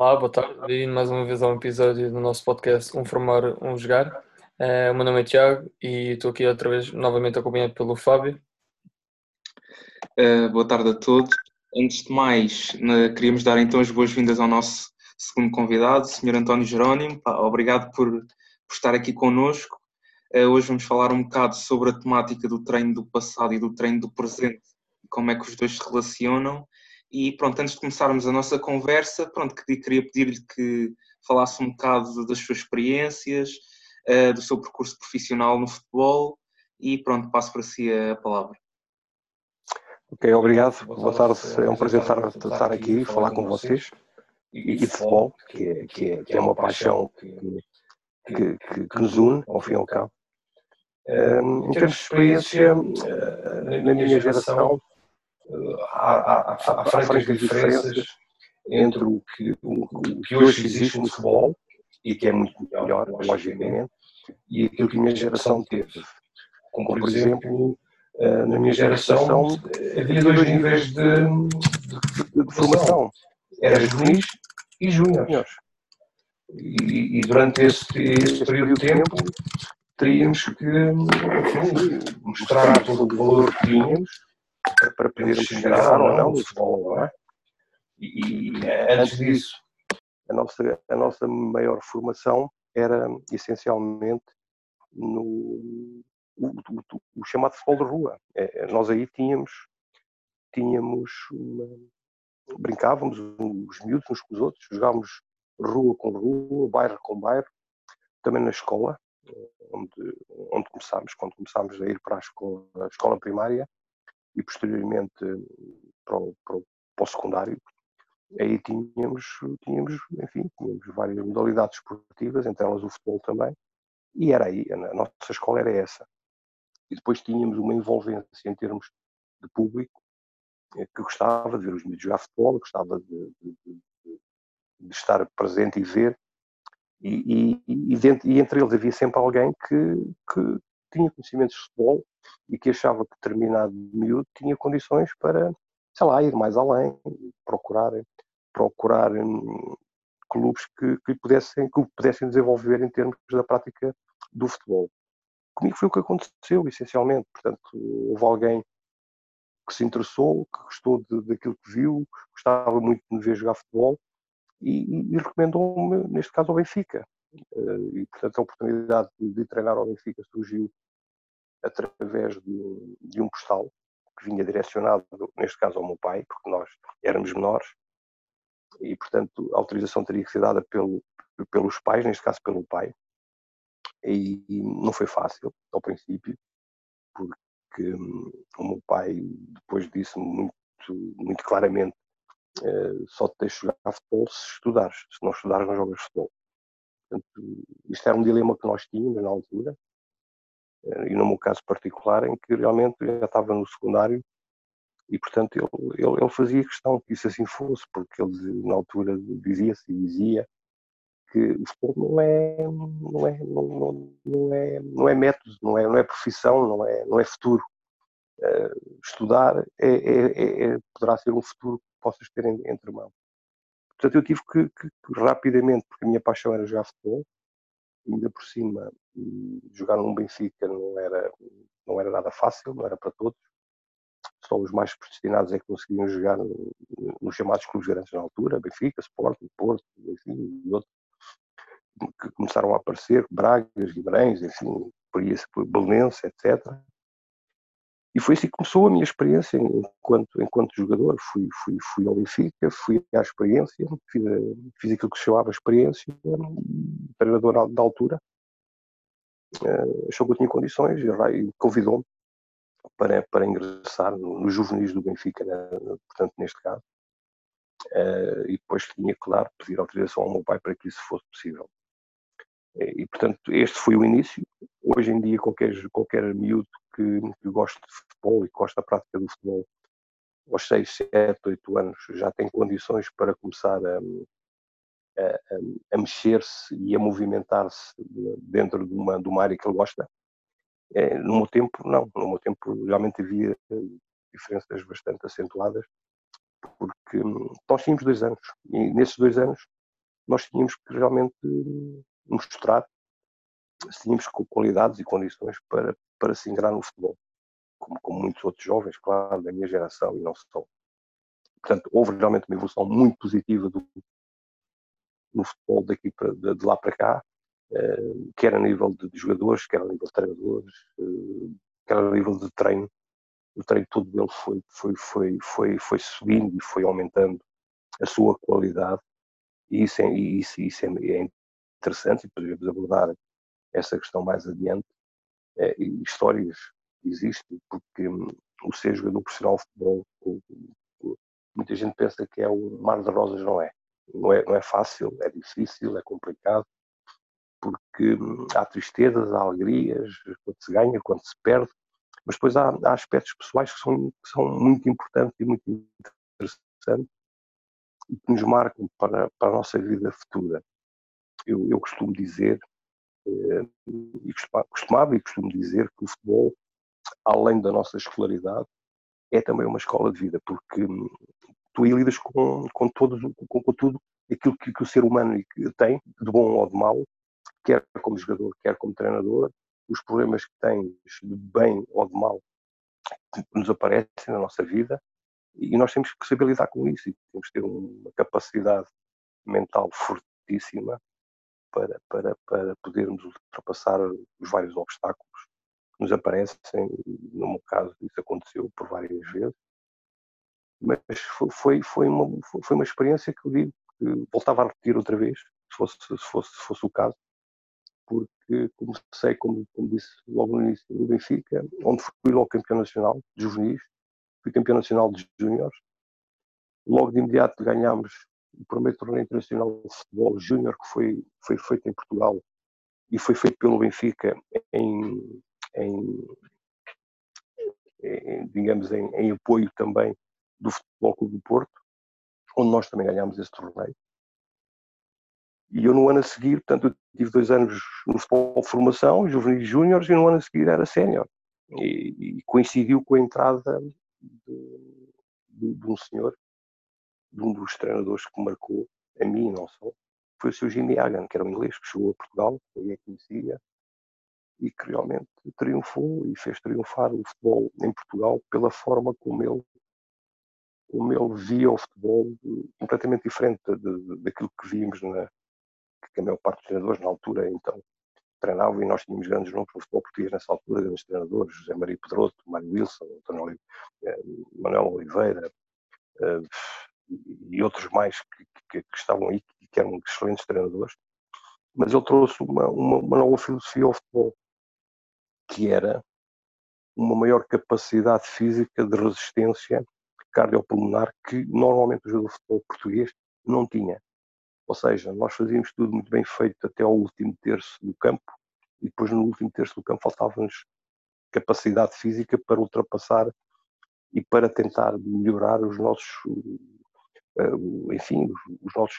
Olá, boa tarde. Bem-vindo mais uma vez a um episódio do nosso podcast Um Formar, Um Jogar. Uh, o meu nome é Tiago e estou aqui outra vez novamente acompanhado pelo Fábio. Uh, boa tarde a todos. Antes de mais, né, queríamos dar então as boas-vindas ao nosso segundo convidado, o Sr. António Jerónimo. Obrigado por, por, estar aqui connosco. Uh, hoje vamos falar um bocado sobre a temática do treino do passado e do treino do presente, como é que os dois se relacionam e pronto, antes de começarmos a nossa conversa, pronto, queria pedir-lhe que falasse um bocado das suas experiências, uh, do seu percurso profissional no futebol e pronto, passo para si a palavra. Ok, obrigado. Boa tarde. É um prazer estar, estar aqui e falar com vocês. E, de futebol, que é, que é, que é uma paixão que, que, que, que nos une, ao fim e ao cabo. Um, em termos de experiência, na minha geração, há, há, há, francas diferenças entre o que, o, o que hoje existe no futebol, e que é muito melhor, logicamente, e aquilo que a minha geração teve. Como, por exemplo, eh, na minha geração havia dois níveis de, de, de formação. Era juvenis e júniores. E, e, durante esse, esse, período de tempo teríamos que enfim, mostrar todo o valor que tínhamos para podermos chegar ou não no futebol, não é? E, e antes disso, a nossa, a nossa maior formação era essencialmente no o, o, o chamado futebol de rua. É, nós aí tínhamos, tínhamos uma, brincávamos os miúdos uns com os outros, jogávamos rua com rua, bairro com bairro, também na escola, onde, onde começámos, quando começámos a ir para a escola, a escola primária, e posteriormente para o, para o, para o secundário, aí tínhamos, tínhamos, enfim, tínhamos várias modalidades esportivas, entre elas o futebol também, e era aí, a nossa escola era essa. E depois tínhamos uma envolvência em termos de público, eh, que gostava de ver os miúdos jogar futebol, gostava de, de, de, de, estar presente e ver, e, e, e, dentro, e, entre eles havia sempre alguém que, que tinha conhecimentos de futebol e que achava que determinado miúdo tinha condições para, sei lá, ir mais além, procurar, procurar hum, clubes que, que, pudessem, que pudessem desenvolver em termos da prática do futebol. Comigo foi o que aconteceu, essencialmente. Portanto, houve alguém que se interessou, que gostou de, daquilo que viu, gostava muito de me ver jogar futebol e, e recomendou-me, neste caso, ao Benfica. Eh, e, portanto, a oportunidade de, de treinar ao Benfica surgiu através de, de, um postal que vinha direcionado, neste caso, ao meu pai, porque nós éramos menores, e, portanto, a autorização teria que ser dada pelo, pelos pais, neste caso pelo pai. E, e não foi fácil, ao princípio, porque hum, o meu pai depois disse muito, muito claramente uh, só te deixo jogar futebol se estudares, se não estudares não jogas futebol. Portanto, isto era um dilema que nós tínhamos na altura, e no meu caso particular, em que realmente já estava no secundário e, portanto, ele, ele, ele fazia questão que isso assim fosse, porque ele, na altura, dizia-se e dizia que o futebol não é, não é, não, não, não, é, não é método, não é, não é profissão, não é, não é futuro. Uh, estudar é, é, é, é, poderá ser um futuro que possas ter entre mãos. Portanto, eu tive que, que, que, rapidamente, porque a minha paixão era jogar futebol, ainda por cima, jogar num Benfica não era, não era nada fácil, não era para todos. Só os mais predestinados é que conseguiam jogar nos chamados clubes grandes na altura, Benfica, Sporting, Porto, enfim, e outros que começaram a aparecer, Bragas, Guimarães, enfim, por isso, Belenense, etc. E foi assim que começou a minha experiência enquanto, enquanto jogador. Fui, fui, fui ao Benfica, fui à experiência, fiz, fiz aquilo que se chamava experiência, o treinador da altura uh, achou que eu tinha condições e convidou-me para, para ingressar no, no juvenis do Benfica, né, portanto, neste caso. Uh, e depois tinha, claro, pedir autorização ao meu pai para que isso fosse possível. E, portanto, este foi o início. Hoje em dia, qualquer, qualquer miúdo que, que goste de futebol e que gosta da prática do futebol, aos 6, 7, 8 anos, já tem condições para começar a, a, a mexer-se e a movimentar-se dentro de uma, de uma área que ele gosta. É, no meu tempo, não. No meu tempo, realmente havia diferenças bastante acentuadas, porque hum, nós tínhamos dois anos, e nesses dois anos nós tínhamos que realmente mostrar se tínhamos qualidades e condições para, para se ingrar no futebol, como, como muitos outros jovens, claro, da minha geração e não só. Portanto, houve realmente uma evolução muito positiva do, no futebol daqui para, de, de lá para cá, uh, quer a nível de, de, jogadores, quer a nível de treinadores, uh, quer a nível de treino. O treino todo dele foi, foi, foi, foi, foi subindo e foi aumentando a sua qualidade, e isso é, isso, isso é, é interessante, e podemos abordar essa questão mais adiante. É, histórias existem, porque hum, o ser jogador profissional de futebol, muita gente pensa que é o mar de rosas, não é. Não é, não é fácil, é difícil, é complicado, porque hum, há tristezas, há alegrias, quando se ganha, quando se perde, mas depois há, há aspectos pessoais que são, que são muito importantes e muito interessantes e que nos marcam para, para a nossa vida futura. Eu, eu costumo dizer, e costumava e costumo dizer que o futebol, além da nossa escolaridade, é também uma escola de vida, porque hum, tu aí lidas com, com, todos, com, com tudo aquilo que, que, o ser humano tem, de bom ou de mau, quer como jogador, quer como treinador, os problemas que tens de bem ou de mal que nos aparecem na nossa vida e nós temos que saber lidar com isso e temos que ter uma capacidade mental fortíssima para, para, para podermos ultrapassar os vários obstáculos que nos aparecem. No meu caso, isso aconteceu por várias vezes. Mas foi, foi, uma, foi uma experiência que eu digo que voltava a repetir outra vez, se fosse, se fosse, se fosse o caso, porque comecei, como, como disse logo no início, no Benfica, onde fui logo campeão nacional de juvenis, fui campeão nacional de júniores. Logo de imediato ganhámos o primeiro torneio internacional de futebol júnior que foi, foi feito em Portugal e foi feito pelo Benfica em, em, em digamos, em, em, apoio também do Futebol Clube do Porto, onde nós também ganhámos esse torneio. E eu no ano a seguir, portanto, tive dois anos no futebol de formação, juvenis júniores, e no ano a seguir era sénior. E, e, coincidiu com a entrada de, de, de, um senhor, de um dos treinadores que marcou, a mim não só, foi o Sr. Jimmy Hagan, que era um inglês que chegou a Portugal, eu conhecia, e que realmente triunfou e fez triunfar o futebol em Portugal pela forma como ele como ele via o futebol completamente diferente daquilo que víamos na, que a maior parte dos treinadores na altura então treinavam e nós tínhamos grandes nomes no futebol português nessa altura, grandes treinadores, José Maria Pedroto, Mário Wilson, António eh, Manuel Oliveira eh, e outros mais que, que, que estavam aí e que eram excelentes treinadores, mas ele trouxe uma, uma, uma nova filosofia ao futebol, que era uma maior capacidade física de resistência cardiopulmonar que normalmente o jogador de futebol português não tinha. Ou seja, nós fazíamos tudo muito bem feito até ao último terço do campo e depois no último terço do campo faltava-nos capacidade física para ultrapassar e para tentar melhorar os nossos, enfim, os nossos,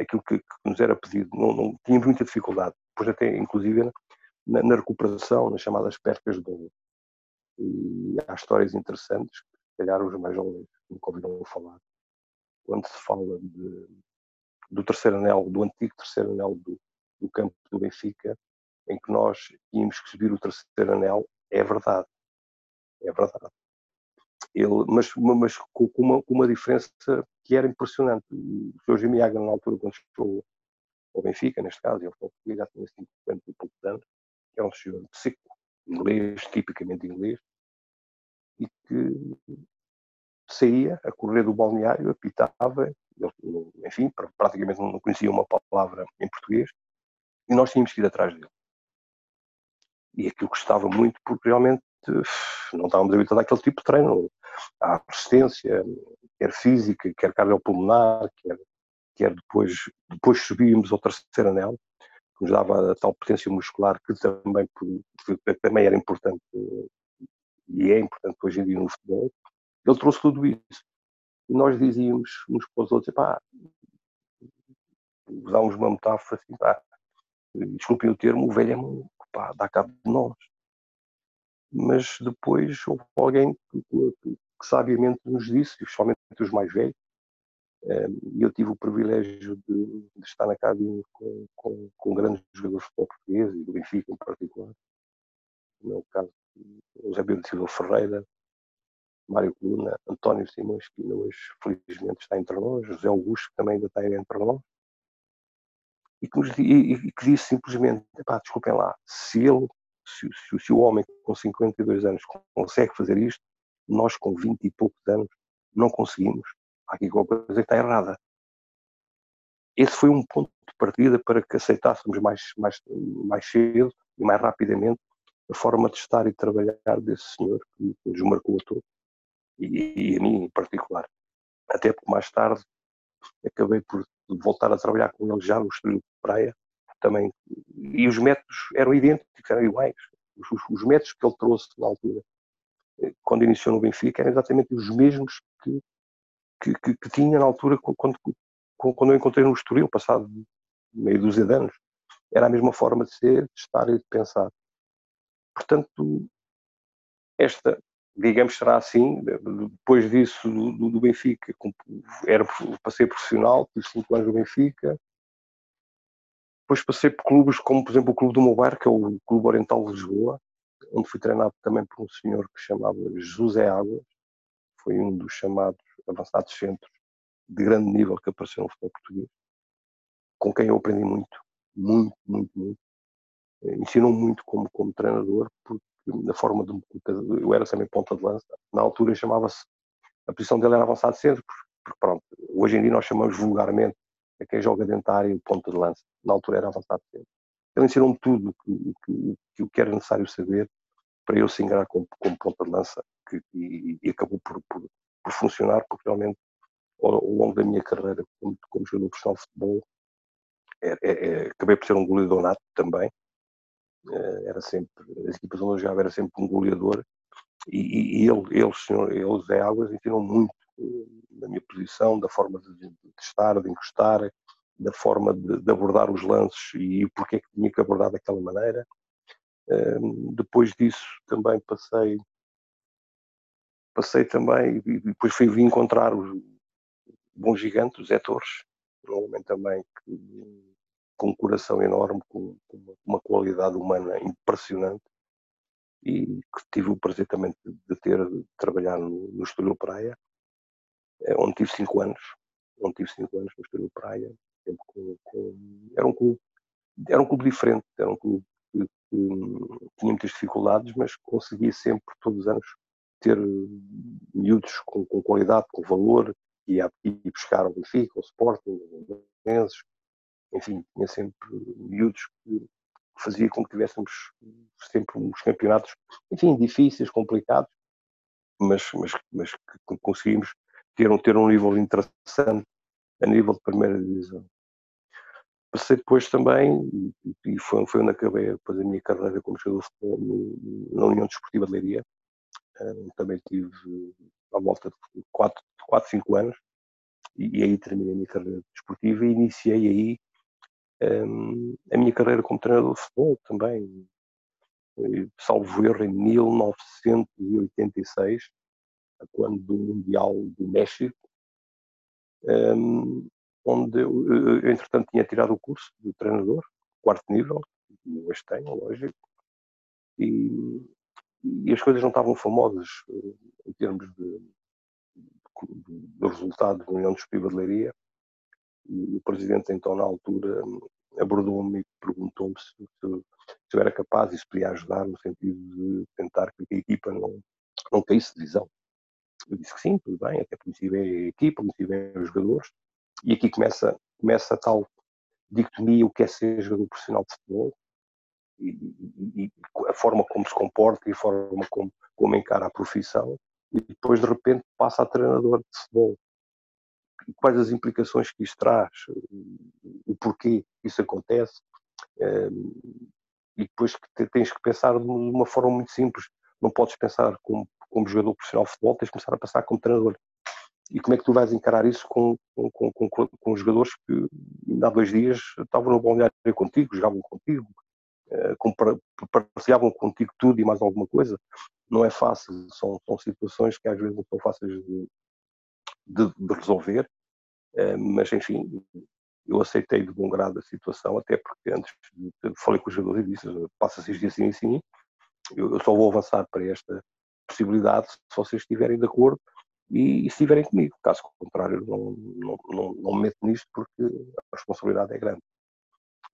aquilo que, que nos era pedido. Não, não, tínhamos muita dificuldade, depois até inclusive na, na recuperação, nas chamadas percas de bola. E há histórias interessantes, que se calhar os mais jovens nunca ouviram falar, quando se fala de do terceiro anel, do antigo terceiro anel do, do campo do Benfica, em que nós tínhamos que subir o terceiro anel, é verdade. É verdade. Ele, mas mas com, uma, com uma diferença que era impressionante. O Sr. Jimmy Hagan, na altura, quando chegou ao Benfica, neste caso, ele foi já tinha 50 e poucos anos, é um senhor seco, inglês, tipicamente inglês, e que saía a correr do balneário, apitava ele, enfim, praticamente não conhecia uma palavra em português, e nós tínhamos que ir atrás dele. E aquilo gostava muito, porque realmente não estávamos habituados àquele tipo de treino. à resistência, quer física, quer cardiopulmonar, quer, quer depois, depois subíamos ao terceiro anel, que nos dava a tal potência muscular que também, que também era importante e é importante hoje em dia no futebol. Ele trouxe tudo isso e nós dizíamos uns para os outros, pá, usávamos uma metáfora assim, pá, desculpem o termo, o velho é muito, pá, dá cabo de nós. Mas depois houve alguém que, que, que sabiamente nos disse, especialmente os mais velhos, E eu tive o privilégio de, de estar na cabine com, com, com, grandes jogadores português e do Benfica em particular. No meu caso, José Bento Silva Ferreira, Mário Coluna, António Simões, que ainda hoje felizmente está entre nós, José Augusto, que também ainda está entre nós, e que, e, e que disse simplesmente: desculpem lá, se ele, se, se, se, o homem com 52 anos consegue fazer isto, nós com 20 e poucos anos não conseguimos. Há aqui qualquer coisa que está errada. Esse foi um ponto de partida para que aceitássemos mais, mais, mais cedo e mais rapidamente a forma de estar e trabalhar desse senhor que nos marcou a todos e, e a mim em particular. Até porque mais tarde acabei por voltar a trabalhar com ele já no Estoril de Praia também e os métodos eram idênticos, eram iguais. Os, os, métodos que ele trouxe na altura, eh, quando iniciou no Benfica, eram exatamente os mesmos que, que, que, que tinha na altura quando, quando eu encontrei no Estoril, passado meio dúzia de anos. Era a mesma forma de ser, de estar e de pensar. Portanto, esta digamos, será assim. Depois disso, do, do Benfica, era, passei profissional, tive 5 anos no Benfica. Depois passei por clubes como, por exemplo, o Clube do Mobar, que é o Clube Oriental de Lisboa, onde fui treinado também por um senhor que se chamava José Águas. Foi um dos chamados avançados centros de grande nível que apareceu no futebol português, com quem eu aprendi muito, muito, muito, muito. Ensinou muito como, como treinador, porque na forma de eu era também ponta de lança, na altura chamava-se, a posição dele era avançado centro, porque pronto, hoje em dia nós chamamos vulgarmente a quem joga dentro da área o ponta de lança, na altura era avançado centro. Ele ensinou-me tudo o que, que, que, era necessário saber para eu se ingrar como, como ponta de lança que, e, e, acabou por, por, por, funcionar, porque realmente ao, ao, longo da minha carreira como, como jogador profissional de futebol é, é, é, acabei por ser um goleador nato também, eh, era sempre, as equipas onde eu jogava era sempre um goleador. E, e ele, ele, ele, Zé Águas, ensinou muito da minha posição, da forma de, de estar, de encostar, da forma de, de, abordar os lances e porque é que tinha que abordar daquela maneira. Um, depois disso também passei passei também e depois fui encontrar o bom gigante, o Zé Torres, um homem também que com um coração enorme, com, uma qualidade humana impressionante e que tive o prazer também de ter de trabalhar no, no Estúdio Praia, eh, onde tive cinco anos, onde tive cinco anos no Estúdio Praia, com, com, era um clube era um clube diferente, era um clube que, que tinha muitas dificuldades, mas conseguia sempre, todos os anos, ter miúdos com, com qualidade, com valor, e ia buscar ao Benfica, ao Sporting, aos Menses, enfim, tinha sempre miúdos que fazia com que tivéssemos sempre uns campeonatos, enfim, difíceis, complicados, mas, mas, mas que conseguimos ter um, ter um nível interessante a nível de primeira divisão. Passei depois também, e foi, foi onde acabei depois a minha carreira como jogador de futebol no, na União Desportiva de Leiria. também tive à volta de 4, 4 5 anos, e, e aí terminei a minha carreira desportiva e iniciei aí um, a minha carreira como treinador de futebol também, salvo erro, em 1986, quando do Mundial do México, um, onde eu, eu, entretanto, tinha tirado o curso de treinador, quarto nível, hoje tenho, lógico, e, e as coisas não estavam famosas eh, em termos de, de, de resultados da União de Leiria e o presidente, então, na altura, abordou-me e perguntou-me se, se, se, eu era capaz e se podia ajudar no sentido de tentar que a equipa não, não caísse de visão. Eu disse que sim, tudo bem, até conheci bem a equipa, conheci bem os jogadores, e aqui começa, começa a tal dicotomia o que é ser jogador profissional de futebol e, e, e, a forma como se comporta e a forma como, como encara a profissão e depois de repente passa a treinador de futebol. Quais as implicações que isso traz, o porquê isso acontece, e depois tens que pensar de uma forma muito simples. Não podes pensar como, como jogador profissional de futebol, tens que começar a pensar como treinador. E como é que tu vais encarar isso com, com, com, com, com jogadores que há dois dias estavam no balneário contigo, jogavam contigo, eh, partilhavam contigo tudo e mais alguma coisa? Não é fácil, são, são situações que às vezes não são fáceis de, de, de resolver mas, enfim, eu aceitei de bom grado a situação, até porque antes falei com os jogadores e disse, passa-se isto assim assim, eu, eu só vou avançar para esta possibilidade se vocês estiverem de acordo e, e estiverem comigo. Caso contrário, não, não, não, não me meto nisto porque a responsabilidade é grande.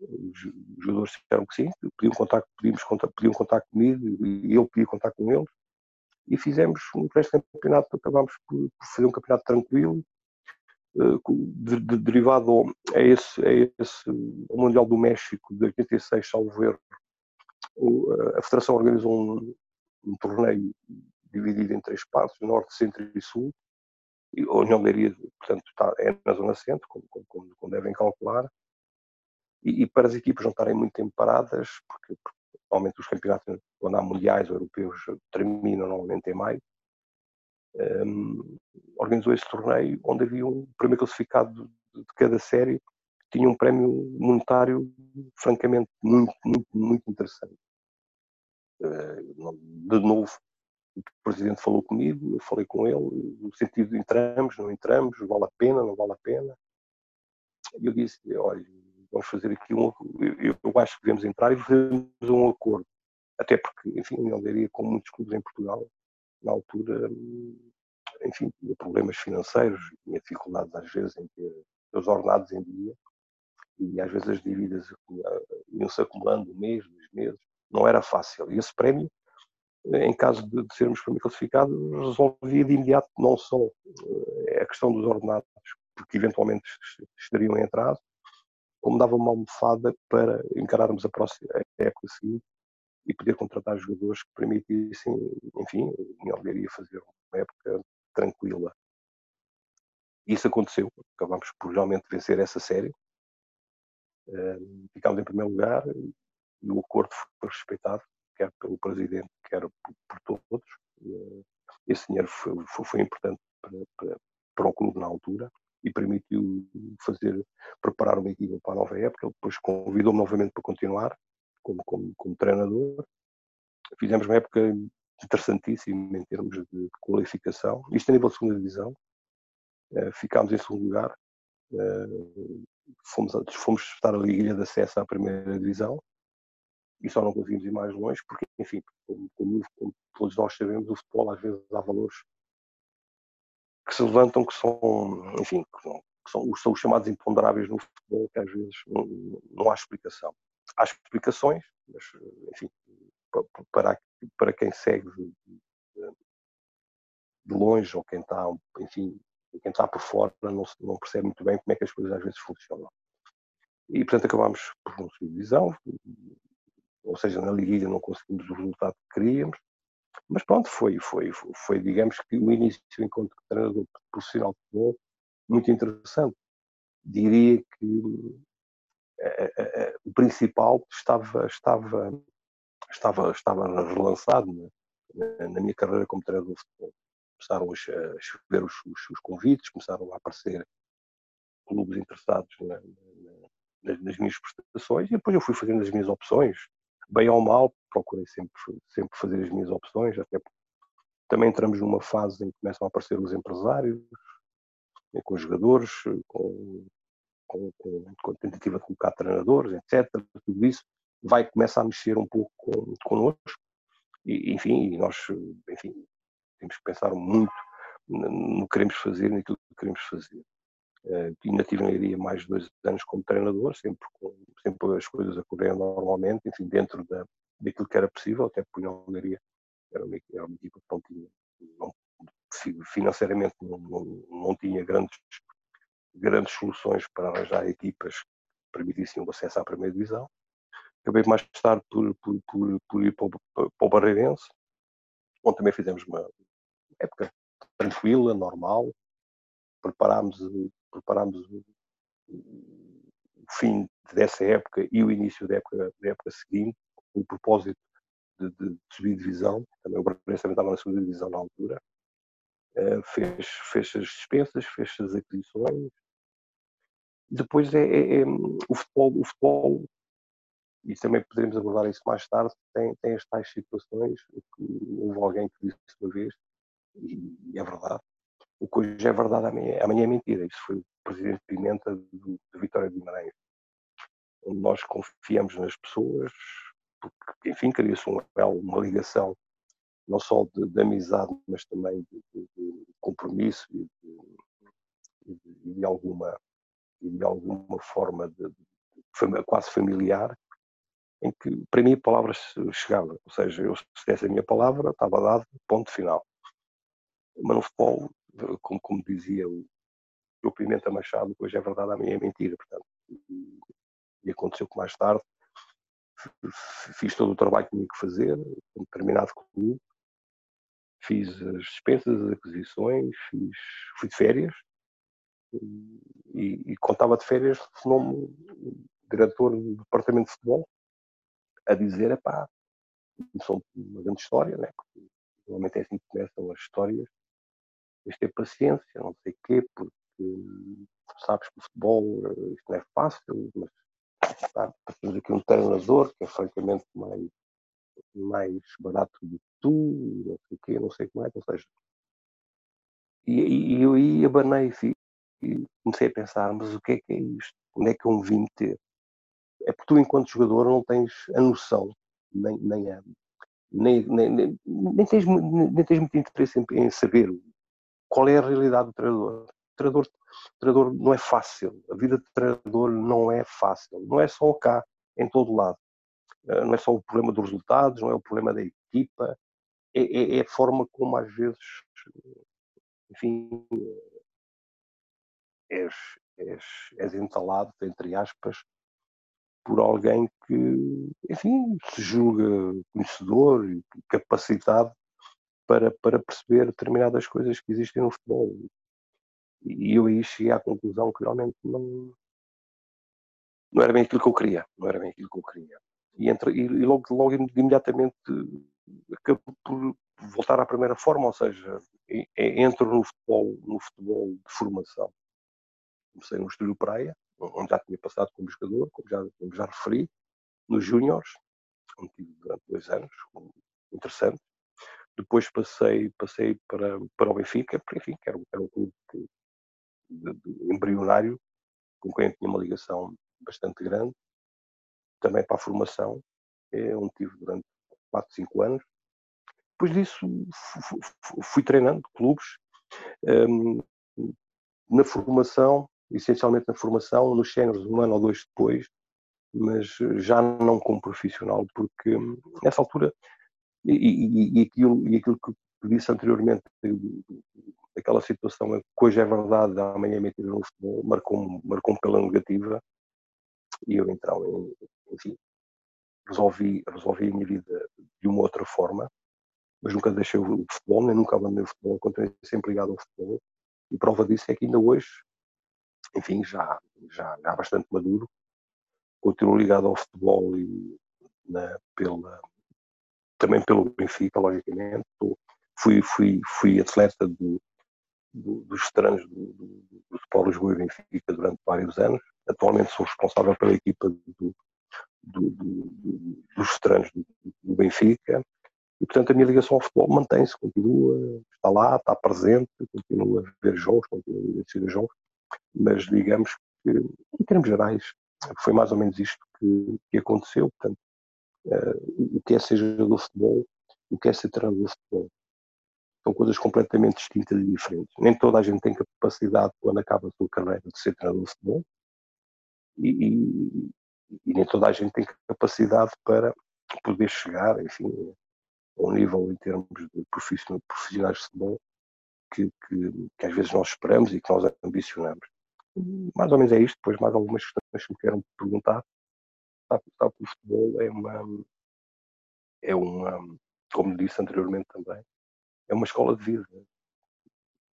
Os, jogadores disseram que sim, pediam contato, pedimos, pediam contato comigo e eu pedi contato com eles e fizemos um pré-campeonato, acabámos por, por, fazer um campeonato tranquilo, uh, de, de, derivado a esse, a esse ao Mundial do México de 86, salvo erro, a Federação organizou um, um torneio dividido em três partes, norte, centro e sul. E a União Leiria, portanto, está, é na zona centro, como, como, como devem calcular. E, e, para as equipas não estarem muito tempo paradas, porque, porque normalmente os campeonatos, quando há mundiais ou europeus, terminam normalmente em maio, um, organizou esse torneio onde havia um primeiro classificado de, cada série tinha um prémio monetário francamente muito, muito, muito interessante. Eh, de novo, o presidente falou comigo, eu falei com ele, no sentido de entramos, não entramos, vale a pena, não vale a pena. E eu disse, olha, vamos fazer aqui um, eu, eu acho que devemos entrar e fazermos um acordo. Até porque, enfim, a União Leiria, como muitos clubes em Portugal, na altura, enfim, tinha problemas financeiros, tinha dificuldades às vezes em ter os ordenados em dia, e às vezes as dívidas iam-se acumulando um mês, dois meses, não era fácil. E esse prémio, em caso de, de sermos classificados, resolvia de imediato não só eh, a questão dos ordenados, porque eventualmente estariam em atraso, como dava uma almofada para encararmos a próxima época seguinte e poder contratar jogadores que permitissem, enfim, me obrigaria a fazer uma época tranquila. Isso aconteceu, acabámos por realmente vencer essa série. Ficámos em primeiro lugar e o acordo foi respeitado, quer pelo Presidente, quer por, por todos. Eh, esse dinheiro foi, foi, importante para, para, para, o clube na altura e permitiu fazer, preparar uma equipa para a nova época. Ele depois convidou-me novamente para continuar como, como, como treinador. Fizemos uma época interessantíssima em termos de qualificação. Isto a nível de segunda divisão. Eh, ficámos em segundo lugar. Eh, fomos, fomos estar a Liga de Acesso à primeira divisão e só não conseguimos ir mais longe, porque, enfim, como, como, como, todos nós sabemos, o futebol às vezes há valores que se levantam que são, enfim, que são, que são, são os chamados imponderáveis no futebol, que às vezes não, não há explicação. Há explicações, mas, enfim, para, para quem segue de, de longe ou quem está, enfim, quem está por fora não, não percebe muito bem como é que as coisas às vezes funcionam. E, portanto, acabámos por não subir divisão, ou seja, na liguilha não conseguimos o resultado que queríamos, mas pronto, foi, foi, foi digamos que o início do encontro de treinador profissional de futebol muito interessante. Diria que eh, eh, eh, o principal estava, estava, estava, estava relançado na, na minha carreira como treinador de futebol. Começaram a chover os, os, os, convites, começaram a aparecer clubes interessados na, na, nas minhas prestações e depois eu fui fazendo as minhas opções, bem ou mal, procurei sempre, sempre fazer as minhas opções, até também entramos numa fase em que começam a aparecer os empresários, né, com os jogadores, com, com, com, com a tentativa de colocar treinadores, etc. Tudo isso vai começar a mexer um pouco com, connosco. E, enfim, nós enfim, temos que pensar muito no que queremos fazer, naquilo que queremos fazer. Uh, ainda tive em Leiria mais de dois anos como treinador, sempre, com, sempre as coisas a correr normalmente, enfim, dentro da, daquilo que era possível, até porque a Leiria era uma, era uma equipa que não tinha, não, financeiramente não, não, não, tinha grandes, grandes soluções para arranjar equipas que permitissem o acesso à primeira divisão. Acabei mais tarde por, por, por, por ir para o, para o Barreirense, onde também fizemos uma época tranquila, normal, preparámos preparámos o, o fim dessa época e o início da época, da época seguinte, com o propósito de, de, subir divisão. Também o Bragança também estava na segunda divisão na altura. Uh, fez, fez as dispensas, fez as aquisições. Depois é, é, é, o futebol, o futebol, e também poderemos abordar isso mais tarde, tem, tem as tais situações que houve alguém que disse uma vez, e é verdade, o que hoje é verdade, amanhã, amanhã é mentira. Isso foi o presidente Pimenta de Vitória de Guimarães. Onde nós confiamos nas pessoas, porque, enfim, cria-se um, uma ligação não só de, de amizade, mas também de, de, de compromisso e de, alguma, de alguma forma de, quase familiar, em que para mim a palavra chegava. Ou seja, eu se desse a minha palavra, estava dado, ponto final. Mas no futebol, como, como dizia o, o Pimenta Machado, hoje é verdade, a minha é mentira. Portanto, e, aconteceu que mais tarde fiz todo o trabalho que tinha que fazer, com determinado clube, fiz as dispensas, as aquisições, fiz, fui de férias e, e contava de férias o diretor do departamento de futebol a dizer, pá, começou uma grande história, né? normalmente é assim que começam as histórias, tens de ter paciência, não sei o quê, porque sabes que o futebol eh, isto não é fácil, mas tá, temos aqui um treinador que é francamente mais mais barato do que tu, não sei o quê, não sei como é, ou seja. E, e eu aí abanei e, comecei a pensar, mas o que é que é isto? Onde é que eu me vim meter? É porque tu, enquanto jogador, não tens a noção, nem, nem, a, nem, nem, nem, tens, nem tens muito interesse em, em, saber qual é a realidade do treinador. O treinador, o treinador não é fácil, a vida de treinador não é fácil, não é só cá, em todo lado. Eh, não é só o problema dos resultados, não é o problema da equipa, é, é, é a forma como às vezes, enfim, és, és, és entalado, entre aspas, por alguém que, enfim, se julga conhecedor e capacitado para, para perceber determinadas coisas que existem no futebol. E eu aí cheguei à conclusão que realmente não, não era bem aquilo que eu queria, não era bem aquilo que eu queria e, entra, e, logo, logo imediatamente acabo por voltar à primeira forma, ou seja, entro no futebol, no futebol de formação. Comecei no Estúdio Praia, onde já tinha passado como jogador, como já, como já referi, nos Júniors, onde tive durante dois anos, interessante. Depois passei, passei para, para o Benfica, porque enfim, era, era um clube embrionário, com quem eu tinha uma ligação bastante grande também para a formação, é onde tive durante 4, 5 anos. Depois disso fui treinando clubes um, na formação, essencialmente na formação, nos séniores um ano ou dois depois, mas já não como profissional, porque hum, nessa altura, e, e, e, aquilo, e aquilo que disse anteriormente, aquela situação que hoje é verdade, amanhã é mentira marcou-me marcou pela negativa, e eu então, enfim, resolvi, resolvi a minha vida de uma outra forma, mas nunca deixei o futebol, nem nunca abandonei o futebol, continuei sempre ligado ao futebol, e prova disso é que ainda hoje, enfim, já, já, já bastante maduro, continuo ligado ao futebol e na, pela, também pelo Benfica, logicamente, fui, fui, fui atleta do, do, dos veteranos do, do, do Sport Lisboa e Benfica durante vários anos. Atualmente sou responsável pela equipa do, do, dos veteranos do, Benfica e, portanto, a minha ligação ao futebol mantém-se, continua, está lá, está presente, continua a ver jogos, continua a assistir jogos, mas digamos que, em termos gerais, foi mais ou menos isto que, que aconteceu. Portanto, uh, o que é ser jogador de futebol, o que é ser treinador de futebol são coisas completamente distintas e diferentes. Nem toda a gente tem capacidade, quando acaba a sua carreira, de ser treinador de futebol, e, e, e, nem toda a gente tem capacidade para poder chegar, enfim, a um nível em termos de profissionais de futebol que, que, que, às vezes nós esperamos e que nós ambicionamos. Mais ou menos é isto, depois mais algumas questões que me queiram perguntar. Sabe, sabe que o futebol é uma, é uma, como disse anteriormente também, é uma escola de vida.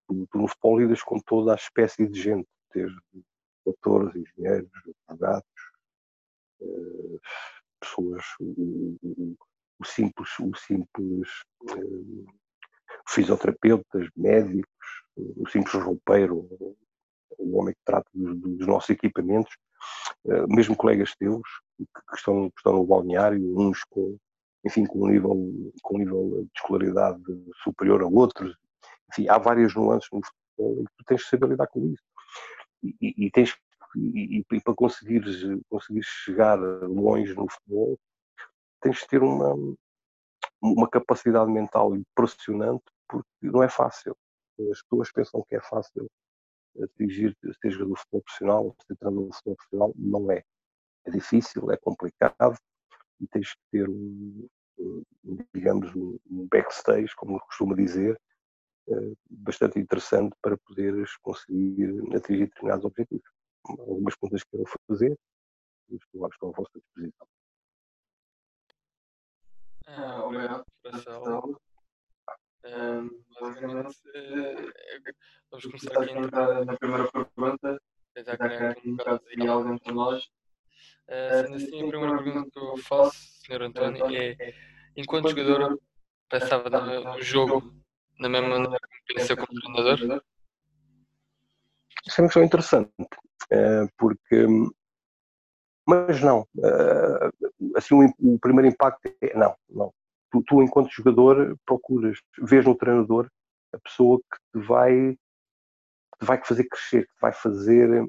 Tu, no futebol lidas com toda a espécie de gente, desde doutores, engenheiros, advogados, uh, pessoas, o, o, o, simples, o simples uh, fisioterapeutas, médicos, o simples roupeiro, o homem que trata dos, dos nossos equipamentos, mesmo colegas teus que, estão, que estão no balneário, uns com enfim, com um nível, com um nível de escolaridade superior a outros. Enfim, há várias nuances no futebol que tu tens de saber lidar com isso. E, e tens e, e, para conseguires, conseguires chegar longe no futebol, tens de ter uma, uma capacidade mental impressionante, porque não é fácil. As pessoas pensam que é fácil atingir, ser jogador de futebol profissional, ser treinador de futebol profissional, não é. É difícil, é complicado e tens que ter um, um digamos, um backstage, como costuma dizer, eh, bastante interessante para poderes conseguir atingir determinados objetivos. Algumas contas que quero fazer, estou à vossa disposição. Ah, obrigado por essa aula. Um, basicamente, uh, vamos começar aqui a entrar na primeira pergunta, já aqui um bocado de diálogo entre nós. Uh, sendo assim, a primeira pergunta que eu faço, Sr. António, é: enquanto jogador, pensava no jogo da mesma maneira que pensou como treinador? Isso é uma questão interessante, porque mas não. Assim, o, primeiro impacto é não, não tu, tu, enquanto jogador, procuras, vês no treinador a pessoa que te vai, que te vai fazer crescer, que te vai fazer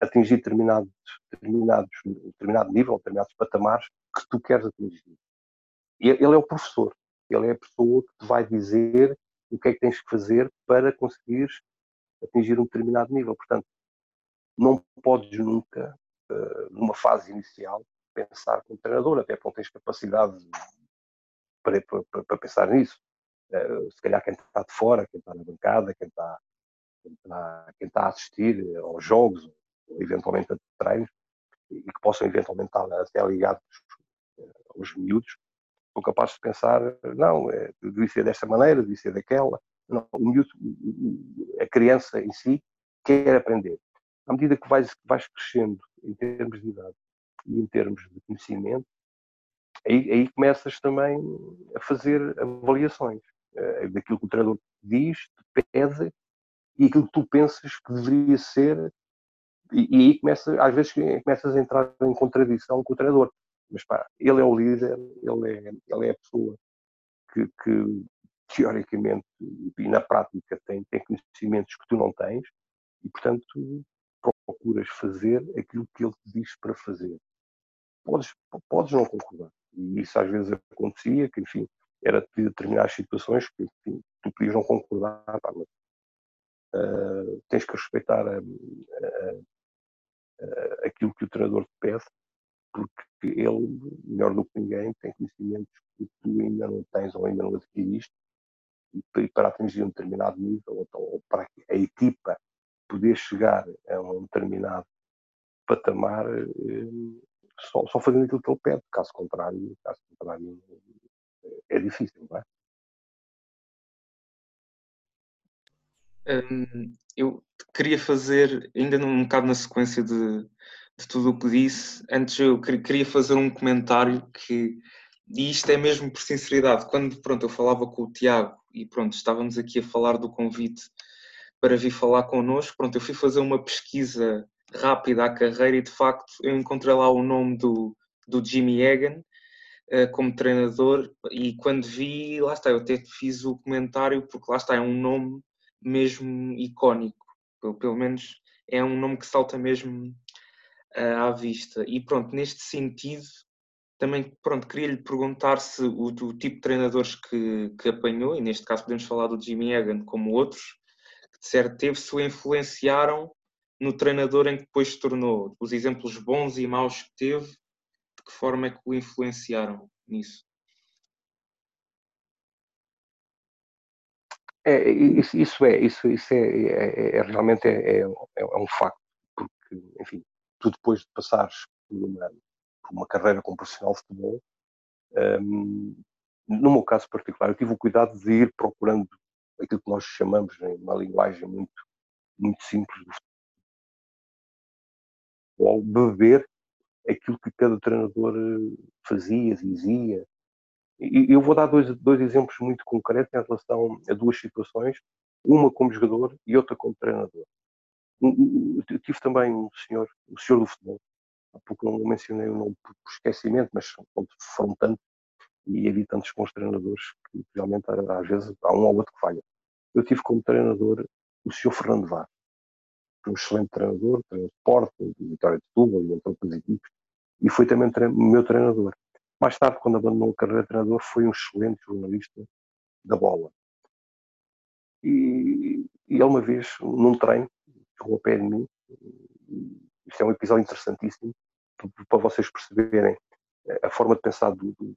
atingir determinados, determinados, determinado nível, determinados patamares que tu queres atingir. Ele é o professor, ele é a pessoa que te vai dizer o que é que tens que fazer para conseguires atingir um determinado nível. Portanto, não podes nunca, numa fase inicial, pensar como treinador, até porque não tens capacidade para, para, para pensar nisso. Uh, se calhar quem está de fora, quem está na bancada, quem está, quem está, quem está a assistir aos jogos, ou eventualmente a treinos, e que possam eventualmente estar até ligados uh, aos miúdos, são capazes de pensar, não, é, devia ser desta maneira, devia ser daquela. Não, o miúdo, a criança em si quer aprender. À medida que vais, vais crescendo em termos de idade e em termos de conhecimento, aí, aí começas também a fazer avaliações uh, daquilo que o treinador diz, te pede e aquilo que tu pensas que deveria ser e, e aí começa, às vezes começas a entrar em contradição com o treinador. Mas pá, ele é o líder, ele é, ele é a pessoa que, que teoricamente e na prática tem, tem conhecimentos que tu não tens e portanto procuras fazer aquilo que ele te diz para fazer. Podes, podes não concordar, e isso às vezes acontecia, que enfim, era de determinadas situações que enfim, tu podias não concordar, pá, mas uh, tens que respeitar a, a, a, aquilo que o treinador te pede, porque ele, melhor do que ninguém, tem conhecimentos que tu ainda não tens ou ainda não adquiriste, e para atingir um determinado nível, ou, então, ou para a equipa poder chegar a um determinado patamar, eh, só, só fazendo aquilo que ele pede, caso contrário, caso contrário é difícil, não é? Hum, eu queria fazer, ainda num bocado na sequência de, de tudo o que disse, antes eu queria fazer um comentário que, e isto é mesmo por sinceridade, quando pronto, eu falava com o Tiago e pronto, estávamos aqui a falar do convite para vir falar connosco, pronto, eu fui fazer uma pesquisa rápida à carreira e de facto eu encontrei lá o nome do, do Jimmy Egan uh, como treinador e quando vi, lá está, eu até fiz o comentário porque lá está, é um nome mesmo icónico, pelo, pelo menos é um nome que salta mesmo uh, à vista. E pronto, neste sentido também pronto, queria lhe perguntar se o, o tipo de treinadores que, que apanhou, e neste caso podemos falar do Jimmy Egan como outros, que de certo teve, se o influenciaram no treinador em que depois se tornou? Os exemplos bons e maus que teve, de que forma é que o influenciaram nisso? É, isso, isso é, isso, isso é, é, é realmente é, é, é, um facto, porque, enfim, tu depois de passares por uma, por uma carreira como profissional de futebol, um, no meu caso particular, eu tive o cuidado de ir procurando aquilo que nós chamamos, em uma linguagem muito, muito simples futebol, beber aquilo que cada treinador eh, fazia, dizia. E eu vou dar dois, dois exemplos muito concretos em relação a duas situações, uma como jogador e outra como treinador. Eu tive também um senhor, o senhor do futebol, há pouco não mencionei o nome por esquecimento, mas foram tantos e havia tantos bons treinadores que realmente às vezes há um ou outro que falha. Eu tive como treinador o senhor Fernando Vaz. Um excelente treinador, treinador de Porto, de Vitória de Setúbal e entre outras equipes, e foi também meu treinador. Mais tarde, quando abandonou a carreira de treinador, foi um excelente jornalista da bola. E, e ele uma vez, num treino, chegou ao pé de mim, isto é um episódio interessantíssimo, para vocês perceberem a forma de pensar do, do,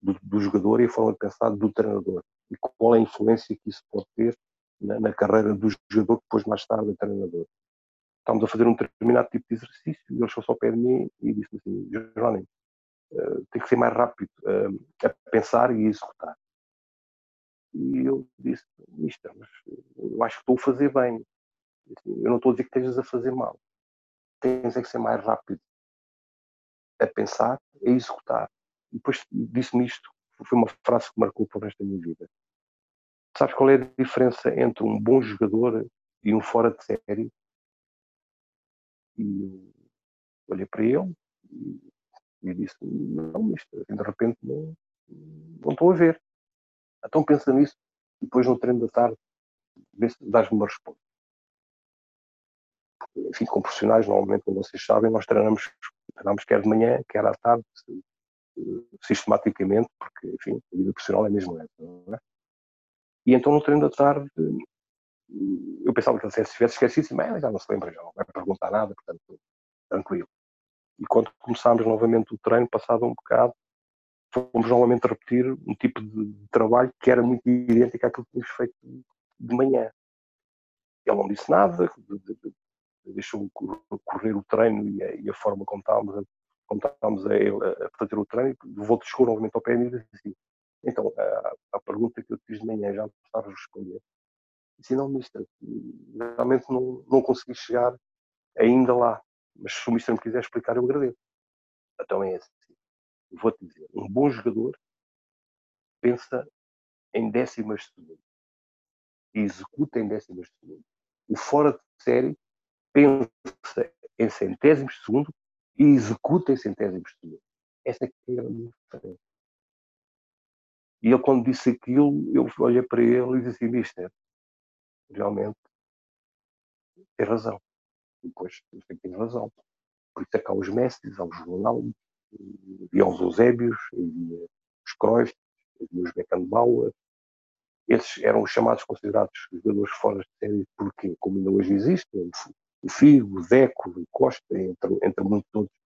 do, do, jogador e a forma de pensar do treinador. E qual é a influência que isso pode ter na, na carreira do jogador, depois mais tarde é treinador. Estávamos a fazer um determinado tipo de exercício e ele chegou ao pé de mim e disse assim, Jerónimo, uh, tem que ser mais rápido uh, a pensar e a executar. E eu disse, mister, mas eu acho que estou a fazer bem. Eu não estou a dizer que estejas a fazer mal. Tens é que ser mais rápido a pensar, a executar. E depois disse-me isto, foi uma frase que marcou para o resto da minha vida. Sabes qual é a diferença entre um bom jogador e um fora de série? E eu olhei para ele e, disse: Não, mister, de repente não, não estou a ver. Então pensa nisso e depois no treino da tarde dás-me uma resposta. Enfim, com profissionais, normalmente, como vocês sabem, nós treinamos, treinamos quer de manhã, quer à tarde, sistematicamente, porque, enfim, a vida profissional é mesmo essa, não é? E então no treino da tarde eu pensava que se tivesse esquecido, mas já não se lembra, já não vai perguntar nada, portanto, tranquilo. E quando começámos novamente o treino, passado um bocado, fomos novamente repetir um tipo de, trabalho que era muito idêntico àquilo que tínhamos feito de manhã. Ele não disse nada, deixou correr o treino e a, e a forma como estávamos, a, como estávamos a, a, fazer o treino, voltou chegou novamente ao pé e disse assim, então, a, a, pergunta que eu fiz de manhã já não sabes responder. Disse, não, mister, realmente não, não consegui chegar ainda lá, mas se o mister me quiser explicar, eu agradeço. Então é assim vou-te dizer, um bom jogador pensa em décimas de segundo e executa em décimas de segundo. O fora de série pensa em centésimos de segundo e executa em centésimos de segundo. Essa é que é a grande diferença. E ele, quando disse aquilo, eu olhei para ele e disse Mister, realmente tem razão. E depois, tem razão. Por isso é que há os mestres, há os Ronaldo, havia os Eusébios, havia os Cruyff, havia os Beckenbauer. Esses eram os chamados considerados jogadores fora de série porque, como ainda hoje existem, o Figo, o Deco, o Costa, entre, entre muitos outros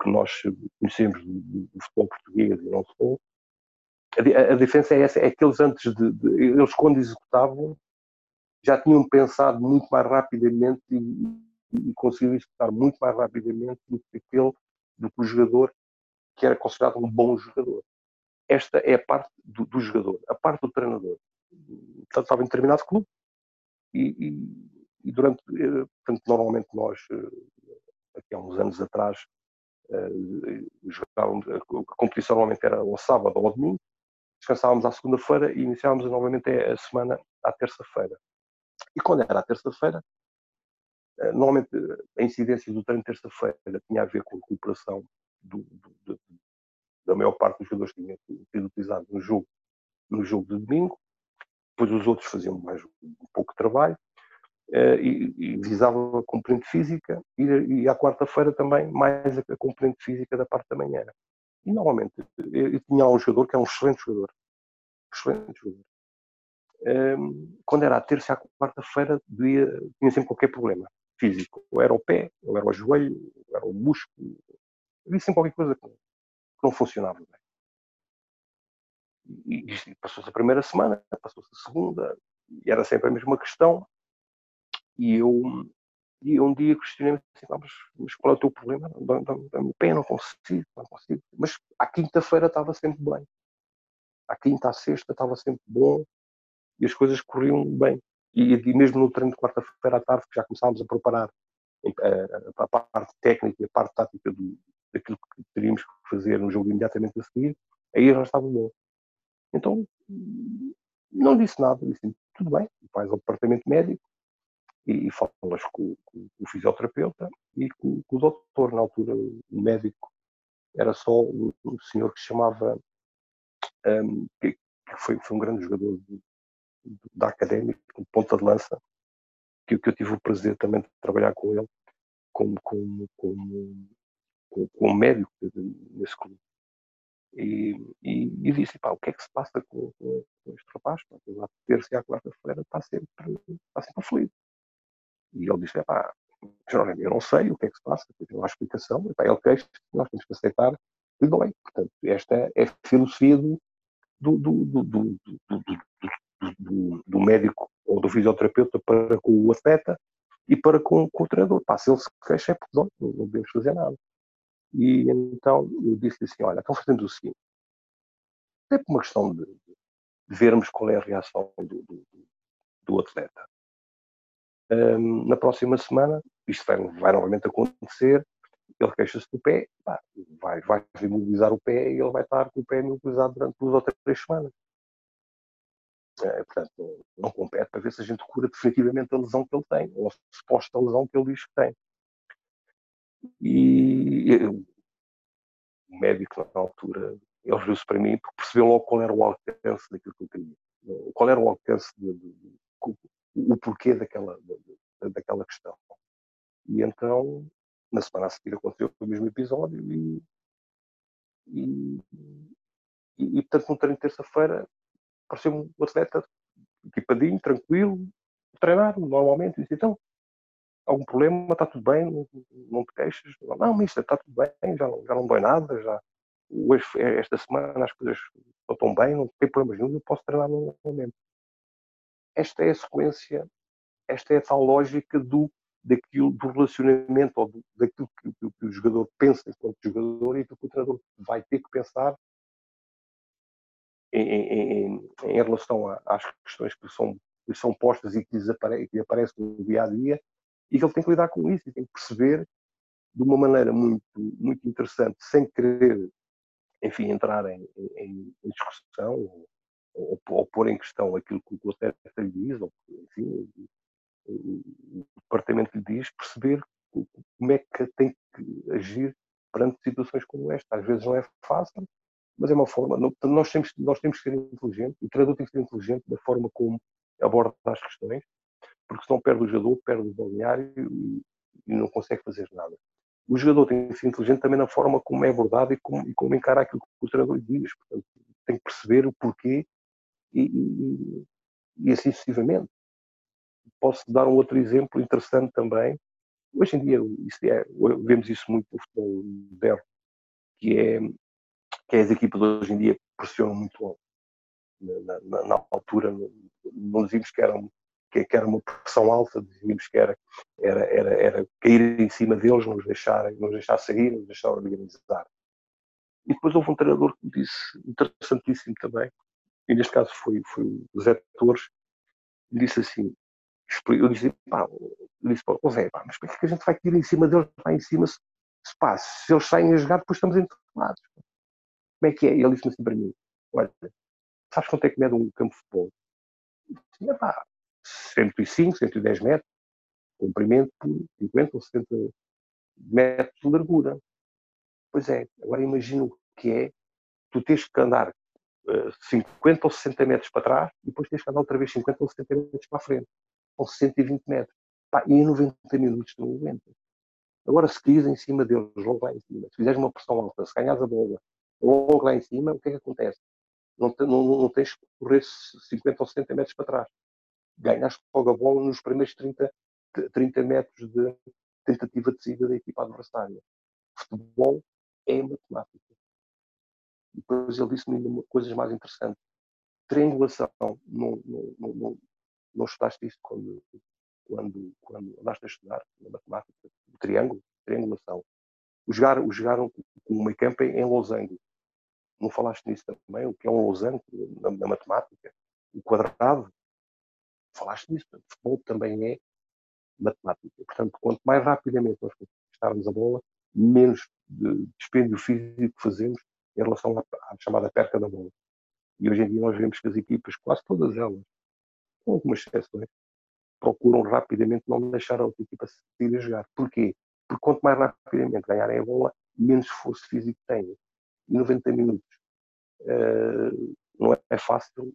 que nós conhecemos do futebol português e não só. A, a, diferença é essa, é que eles antes de, de, eles quando executavam já tinham pensado muito mais rapidamente e, e executar muito mais rapidamente do que aquele do que o jogador que era considerado um bom jogador. Esta é a parte do, do jogador, a parte do treinador. Portanto, estava em determinado clube e, e, e durante, eh, portanto, normalmente nós, eh, aqui há uns anos atrás, eh, jogávamos, a competição normalmente era ao sábado ou ao domingo, descansávamos à segunda-feira e iniciávamos novamente a semana à terça-feira. E quando era à terça-feira, normalmente a incidência do treino de terça-feira tinha a ver com a recuperação do, do, da maior parte dos jogadores que tinham sido utilizados no jogo, no jogo de domingo, depois os outros faziam mais um pouco de trabalho uh, e, e, visavam a componente física e, e à quarta-feira também mais a, componente física da parte da manhã. E normalmente eu, eu tinha um jogador que é um excelente jogador, excelente jogador. Um, quando era a terça e quarta-feira tinha sempre qualquer problema físico. Ou era o pé, ou era o joelho, ou era o músculo, havia sempre qualquer coisa que não funcionava bem. E passou-se a primeira semana, passou-se a segunda, e era sempre a mesma questão. E eu, e um dia questionei-me assim, ah, mas, mas, qual é o teu problema? Dá-me pé, não consigo, não consigo. Mas à quinta-feira estava sempre bem. À quinta, à sexta estava sempre bom e as coisas corriam bem. E, e mesmo no treino de quarta-feira à tarde, que já começámos a preparar a, a, a parte técnica e a parte tática do, daquilo que teríamos que fazer no jogo imediatamente a seguir, aí já estava bom. Então, não disse nada, disse tudo bem, vais ao departamento médico e, e falas com, com, o fisioterapeuta e com, com, o doutor. Na altura, o médico era só um, um senhor que se chamava, um, que, que foi, foi, um grande jogador de, da académica, de ponta de lança, que, que eu tive o prazer também de trabalhar com ele como, como, como, como médico nesse clube. E, e, e, disse, pá, o que é que se passa com, com, com este rapaz? Pá, lá terça e à quarta-feira está sempre, está sempre aflito. E ele disse, pá, eu não sei o que é que se passa, não há explicação. E, pá, ele queixa nós temos que aceitar que dói. Portanto, esta é a filosofia do, do, do, do, do, médico ou do fisioterapeuta para com o atleta e para com, com o treinador. Pá, se ele se queixa é porque não, não devemos fazer nada. E então eu disse assim: olha, estão fazendo o seguinte. É por uma questão de, de, vermos qual é a reação do, do, do atleta. Um, na próxima semana, isto vai, vai novamente acontecer, ele queixa-se do pé, pá, vai, vai imobilizar o pé e ele vai estar com o pé imobilizado durante duas ou três semanas. É, portanto, não, compete para ver se a gente cura definitivamente a lesão que ele tem, ou a suposta lesão que ele diz que tem. E eu, o médico, na altura, ele viu-se para mim porque percebeu logo qual era o alcance daquilo que eu queria. Qual era o alcance, de, de, de, o porquê daquela, daquela questão. E então, na semana a seguir, aconteceu o mesmo episódio e, e, e, e portanto, no treino de terça-feira, pareceu-me um atleta equipadinho, tranquilo, treinar normalmente. E disse, então, algum problema, está tudo bem, não, te queixas. Não, mister, está tudo bem, já já não dói nada, já, hoje, esta semana as coisas estão bem, não tem problemas nenhum, eu posso treinar normalmente. Esta é a sequência, esta é a tal lógica do, daquilo, do relacionamento ou do, daquilo que, que, que, o jogador pensa enquanto jogador e do que o treinador vai ter que pensar em, em, em relação às questões que são, que são postas e que, apare, que aparecem no dia a dia e que ele tem que lidar com isso e tem que perceber de uma maneira muito, muito interessante, sem querer, enfim, entrar em, em, em discussão ou, ou, ou, pôr em questão aquilo que o atleta lhe diz, ou, enfim, o, departamento lhe diz, perceber como é que tem que agir perante situações como esta. Às vezes não é fácil, mas é uma forma. Nós temos, nós temos que ser inteligentes, o treinador tem que ser inteligente da forma como aborda as questões porque senão perde o jogador, perde o balneário e, e não consegue fazer nada. O jogador tem que ser inteligente também na forma como é abordado e como, e como encara aquilo que o treinador diz. Portanto, tem que perceber o porquê e, e, e assim sucessivamente. Posso dar um outro exemplo interessante também. Hoje em dia, isso é, vemos isso muito no futebol moderno, que é que é as equipas hoje em dia pressionam muito alto. Na, na, na altura, não dizíamos que eram que, que, era uma pressão alta, dizíamos que era, era, era, era cair em cima deles, nos deixar, nos deixar sair, nos deixar organizar. E depois houve um treinador que disse, interessantíssimo também, e neste caso foi, foi o Zé Torres, disse assim, eu disse, pá, eu disse o Zé, pá, mas como é que a gente vai cair em cima deles, lá em cima, se, se, pá, se eles saem a jogar, depois estamos entumados. Como é que é? E ele disse-me assim para mim, olha, sabes quanto é que mede um campo de futebol? disse, pá, 105, 110 metros, comprimento por 50 ou 70 metros de largura. Pois é, agora imagina o que é tu tens que andar 50 ou 60 metros para trás e depois tens que andar outra vez 50 ou 70 metros para a frente. Ou 120 metros. Pá, e em 90 minutos não aguentas. Agora, se caís em cima deles, logo lá em cima, se fizeres uma pressão alta, se ganhas a bola, logo lá em cima, o que é que acontece? Não, te, não, não tens que correr 50 ou 70 metros para trás ganhaste logo a bola nos primeiros 30, 30 metros de tentativa de saída da equipa adversária. Futebol é matemática. Depois ele disse-me coisas mais interessantes. Triangulação. Não, não, não, não, estudaste isso quando, quando, quando andaste a estudar na matemática? O triângulo, triangulação. O jogar, o jogaram com o meio campo em losango. Não falaste nisso também? O que é um losango na, na matemática? O quadrado, falaste nisso, o futebol também é matemática. Portanto, quanto mais rapidamente nós conquistarmos a bola, menos de dispêndio físico fazemos em relação à, chamada perca da bola. E hoje em dia nós vemos que as equipas, quase todas elas, com algumas exceções, procuram rapidamente não deixar a outra equipa sair a jogar. Porquê? Porque quanto mais rapidamente ganharem a bola, menos esforço físico têm. E 90 minutos uh, não é fácil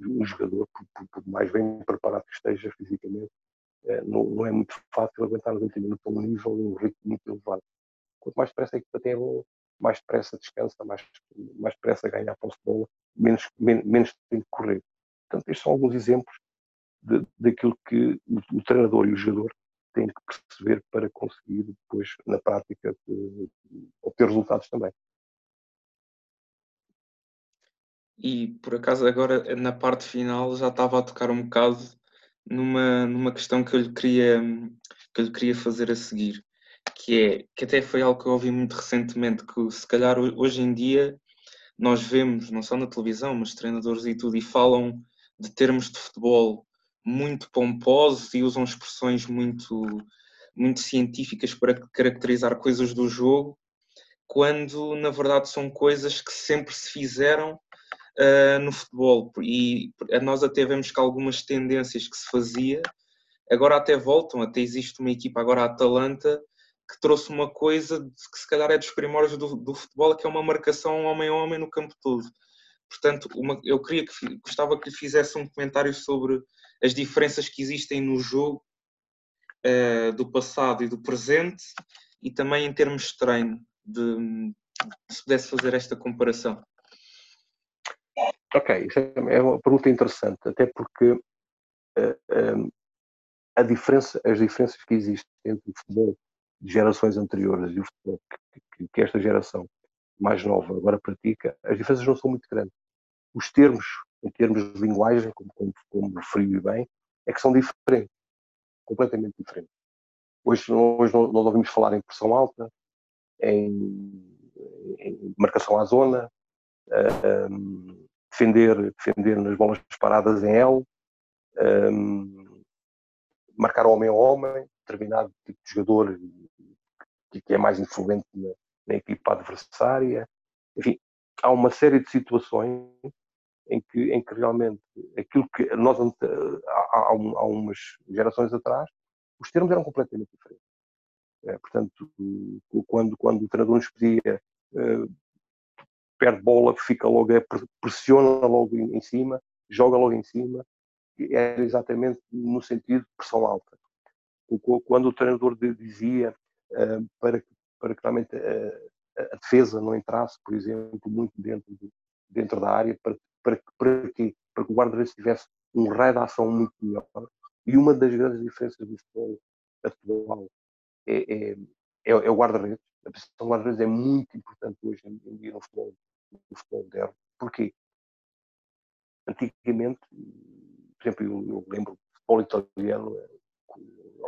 um jogador, por, por, mais bem preparado que esteja fisicamente, é, não, não, é muito fácil aguentar 90 minutos a um nível e um ritmo muito elevado. Quanto mais depressa a equipa tem a bola, mais depressa descansa, mais, mais depressa ganha a posse de bola, menos, menos, tem que correr. Portanto, estes são alguns exemplos de, daquilo que o, o, treinador e o jogador têm que perceber para conseguir depois, na prática, de obter resultados também. E por acaso agora na parte final já estava a tocar um bocado numa, numa questão que eu lhe queria que eu lhe queria fazer a seguir, que é que até foi algo que eu ouvi muito recentemente, que se calhar hoje em dia nós vemos, não só na televisão, mas treinadores e tudo, e falam de termos de futebol muito pomposos e usam expressões muito, muito científicas para caracterizar coisas do jogo, quando na verdade são coisas que sempre se fizeram uh, no futebol. E nós até vemos que algumas tendências que se fazia agora até voltam, até existe uma equipa agora a Atalanta que trouxe uma coisa que se calhar é dos primórdios do, do futebol, que é uma marcação homem a homem no campo todo. Portanto, uma, eu queria que gostava que lhe fizesse um comentário sobre as diferenças que existem no jogo uh, do passado e do presente e também em termos de treino, de, se pudesse fazer esta comparação. Ok, isso é, é uma pergunta interessante, até porque uh, eh, um, a diferença, as diferenças que existem entre o futebol de gerações anteriores e o futebol que, que, esta geração mais nova agora pratica, as diferenças não são muito grandes. Os termos, em termos de linguagem, como, como, como referiu bem, é que são diferentes, completamente diferentes. Hoje, hoje nós ouvimos falar em pressão alta, em, em marcação à zona, um, defender, defender nas bolas paradas em L, um, marcar homem a homem, determinado tipo de jogador que é mais influente na, na equipa adversária. Enfim, há uma série de situações em que, em que realmente aquilo que nós há, há, há umas gerações atrás, os termos eram completamente diferentes. É, portanto, quando, quando o treinador nos pedia uh, perde bola, fica logo, é, pressiona logo em, cima, joga logo em cima, era exatamente no sentido de pressão alta. Quando o treinador dizia uh, para, para que realmente a, a, defesa não entrasse, por exemplo, muito dentro, de, dentro da área, para, para, para, que, para que o guarda-redes tivesse um raio de ação muito melhor. E uma das grandes diferenças do futebol atual é, é, é, é o guarda-redes. A posição do guarda-redes é muito importante hoje em dia no futebol do futebol moderno. Porquê? Antigamente, por exemplo, eu, eu lembro do futebol italiano, eh,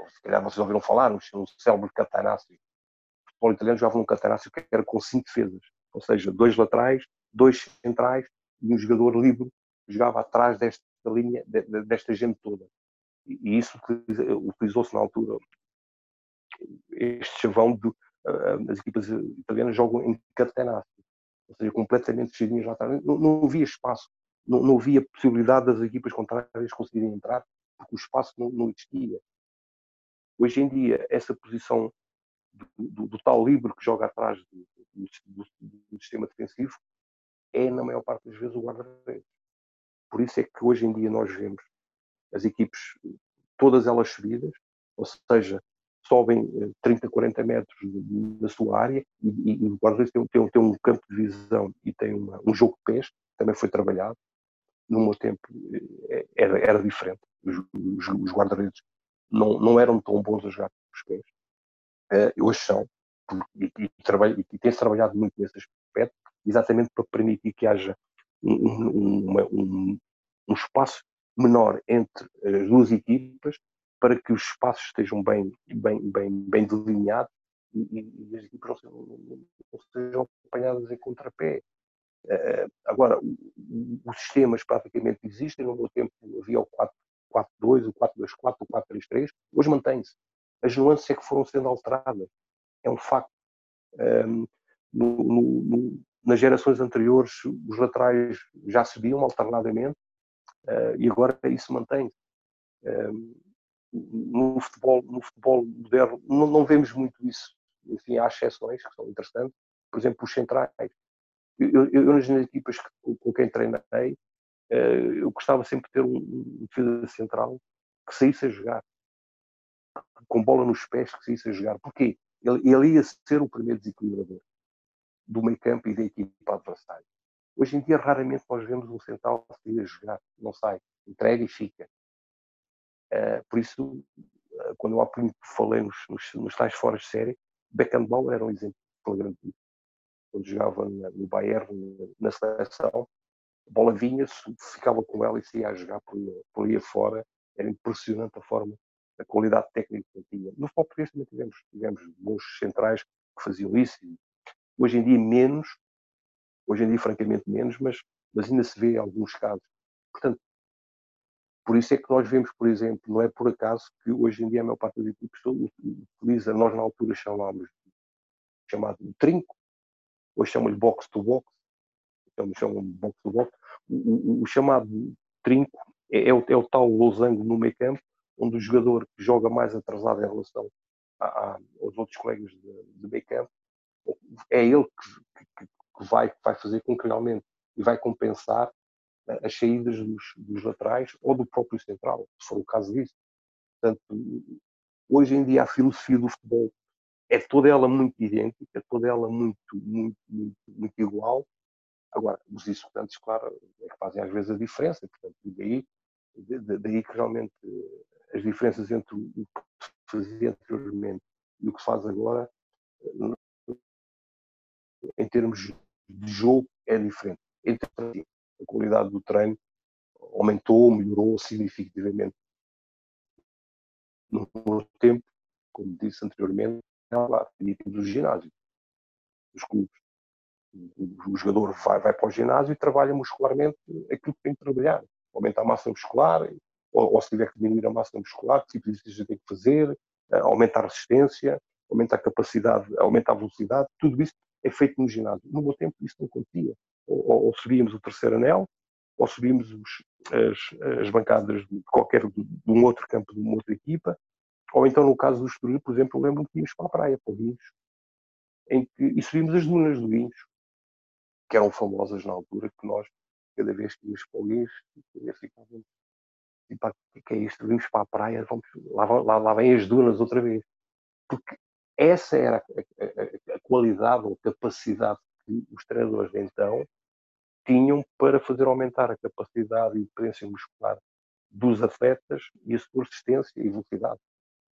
se calhar vocês ouviram falar, no célebre Catanaccio. O futebol italiano jogava num Catanaccio que era com cinco defesas, ou seja, dois laterais, dois centrais e um jogador livre jogava atrás desta linha, desta gente toda. E isso utilizou-se na altura este chavão de uh, as equipas italianas jogam em catenaccio ou seja, completamente cheirinhas lá atrás. Não, não havia espaço, não, não, havia possibilidade das equipas contrárias conseguirem entrar, porque o espaço não, não existia. Hoje em dia, essa posição do, do, do tal livre que joga atrás do, do, sistema defensivo é, na maior parte das vezes, o guarda-redes. Por isso é que hoje em dia nós vemos as equipes, todas elas subidas, ou seja, sobem 30, eh, 40 metros na sua área e, e o guarda-redes tem, tem, tem, um campo de visão e tem uma, um jogo de pés, também foi trabalhado. No meu tempo eh, era, era diferente. Os, os, os guarda-redes não, não eram tão bons a jogar com os pés. Uh, hoje são. E, e, e, e tem-se trabalhado muito nesse aspecto, exatamente para permitir que haja um, um, uma, um, um espaço menor entre as duas equipas para que os espaços estejam bem, bem, bem, bem delineados e, e, as equipas não sejam, não sejam apanhadas em contrapé. Uh, agora, os sistemas praticamente existem. No meu tempo havia o 4-4-2, o 4-2-4, o 4-3-3. Hoje mantém-se. As nuances é que foram sendo alteradas. É um facto. Um, no, no, no, nas gerações anteriores, os laterais já subiam alternadamente uh, e agora isso mantém-se. Um, no futebol, no futebol moderno não, não, vemos muito isso. Enfim, há exceções que são interessantes. Por exemplo, os centrais. Eu, eu, eu nas equipas que, com quem treinei, eu gostava sempre de ter um, defesa central que saísse a jogar, com bola nos pés, que saísse a jogar. Porquê? Ele, ele ia ser o primeiro desequilibrador do meio campo e da equipa adversária. Hoje em dia, raramente nós vemos um central sair a jogar, não sai, entrega e fica. Uh, por isso, uh, quando eu há pouco falei nos, nos, nos tais fora de série, Beckenbauer era um exemplo flagrante Quando jogava no Bayern, na seleção, a bola vinha, ficava com ela e saía a jogar por, por aí. Era impressionante a forma, a qualidade técnica que tinha. No futebol português também tivemos, tivemos bons centrais que faziam isso. Hoje em dia, menos. Hoje em dia, francamente, menos, mas, mas ainda se vê alguns casos. Portanto, por isso é que nós vemos, por exemplo, não é por acaso que hoje em dia a maior parte das equipes utiliza, nós na altura chamámos chamado trinco, hoje chamam-lhe box box, então chamam box to box. O, o, o chamado trinco é, é, o, é, o, tal losango no meio campo, onde o jogador que joga mais atrasado em relação a, a, aos outros colegas de, de meio campo, é ele que, que, que, vai, vai fazer com que realmente e vai compensar as saídas dos, dos, laterais ou do próprio central, se for o caso disso. Portanto, hoje em dia a filosofia do futebol é toda ela muito idêntica, é toda ela muito, muito, muito, muito igual. Agora, os executantes, claro, é que fazem às vezes a diferença, portanto, daí, daí que realmente as diferenças entre o que se fazia anteriormente e o que se faz agora, em termos de jogo, é diferente. Entretanto, a qualidade do treino aumentou, melhorou significativamente no tempo, como disse anteriormente, lá, e do ginásio, dos clubes. O, jogador vai, vai para o ginásio e trabalha muscularmente aquilo que tem que trabalhar. Aumentar a massa muscular, ou, ou se tiver que diminuir a massa muscular, que tipo de exercício tem que fazer, eh, aumentar a resistência, aumentar a capacidade, aumentar a velocidade, tudo isso é feito no ginásio. No meu tempo isso não acontecia. Ou, ou subíamos o terceiro anel, ou subíamos os, as, as, bancadas de qualquer de um outro campo de uma outra equipa, ou então, no caso do Estoril, por exemplo, eu lembro-me que íamos para a praia, para o Guinhos, em que, e subimos as dunas do Guinhos, que eram famosas na altura, que nós, cada vez que íamos para o Guinhos, ficávamos, o que é isto? Vimos para a praia, vamos, lá, lá, lá vem as dunas outra vez. Porque essa era a, a, a qualidade ou capacidade que os treinadores de então tinham para fazer aumentar a capacidade e potência muscular dos atletas e a sua resistência e velocidade.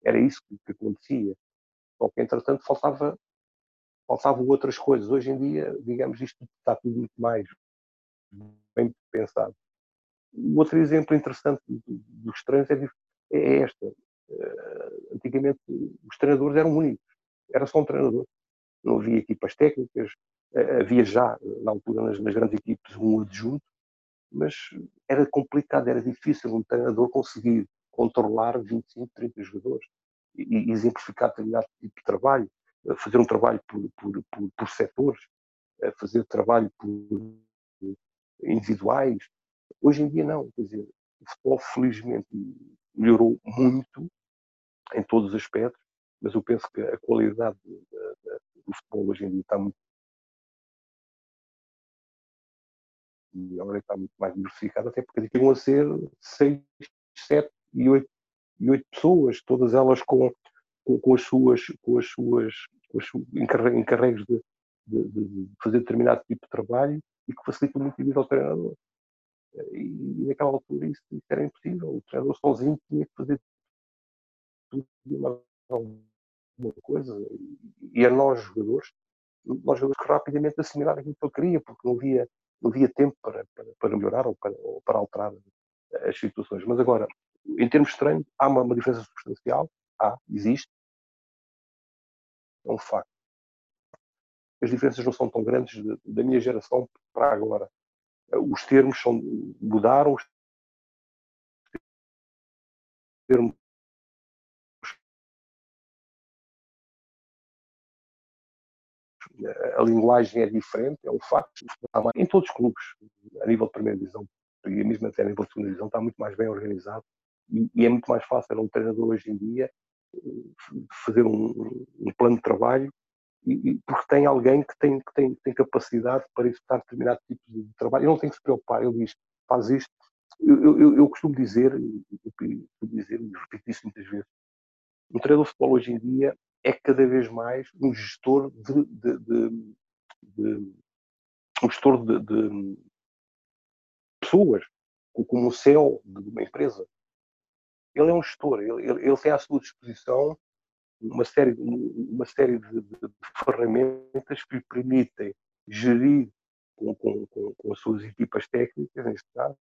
Era isso que, que acontecia. Só que, entretanto, faltava, faltavam outras coisas. Hoje em dia, digamos, isto está tudo muito mais bem pensado. O outro exemplo interessante dos treinos é, é esta. Uh, antigamente, os treinadores eram únicos. Era só um treinador. Não havia equipas técnicas. Uh, havia já, na altura, nas, nas grandes equipes, um adjunto. Mas era complicado, era difícil um treinador conseguir controlar 25, 30 jogadores e, exemplificar determinado tipo de trabalho, eh, fazer um trabalho por, por, por, por setores, fazer trabalho por individuais. Hoje em dia não, quer dizer, o futebol felizmente melhorou muito em todos os aspectos, mas eu penso que a qualidade do futebol hoje em dia está muito e agora está muito mais diversificada, até porque vão a ser 6, 7 e oito, e oito pessoas, todas elas com, com, com as suas, com as suas, com os encarregos de, de, de, fazer determinado tipo de trabalho e que facilita muito a vida ao treinador. E, e naquela altura isso, isso, era impossível. O treinador sozinho tinha que fazer tudo alguma coisa. E, a nós, jogadores, nós jogadores que rapidamente assimilaram aquilo que ele queria, porque não havia, não havia tempo para, para, para melhorar ou para, ou para alterar as situações. Mas agora, em termos de treino, há uma, uma diferença substancial, há, existe, é um facto. As diferenças não são tão grandes de, da minha geração para agora. Os termos são, mudaram, os termos a linguagem é diferente, é um facto. Em todos os clubes, a nível de primeira divisão e mesmo até a nível de segunda divisão, está muito mais bem organizado e, é muito mais fácil um treinador hoje em dia fazer um, um, plano de trabalho e, porque tem alguém que tem, que tem, tem capacidade para executar determinado tipo de trabalho. Ele não tem que se preocupar, ele diz, faz isto. Eu, eu, eu costumo dizer, eu, dizer, e repito isso muitas vezes, um treinador de futebol hoje em dia é cada vez mais um gestor de, de, de, de um gestor de, pessoas, como o CEO de uma empresa. Ele é um gestor, ele, ele tem à sua disposição uma série, uma série de, de, de ferramentas que lhe permitem gerir com, com, com, com, as suas equipas técnicas, neste caso.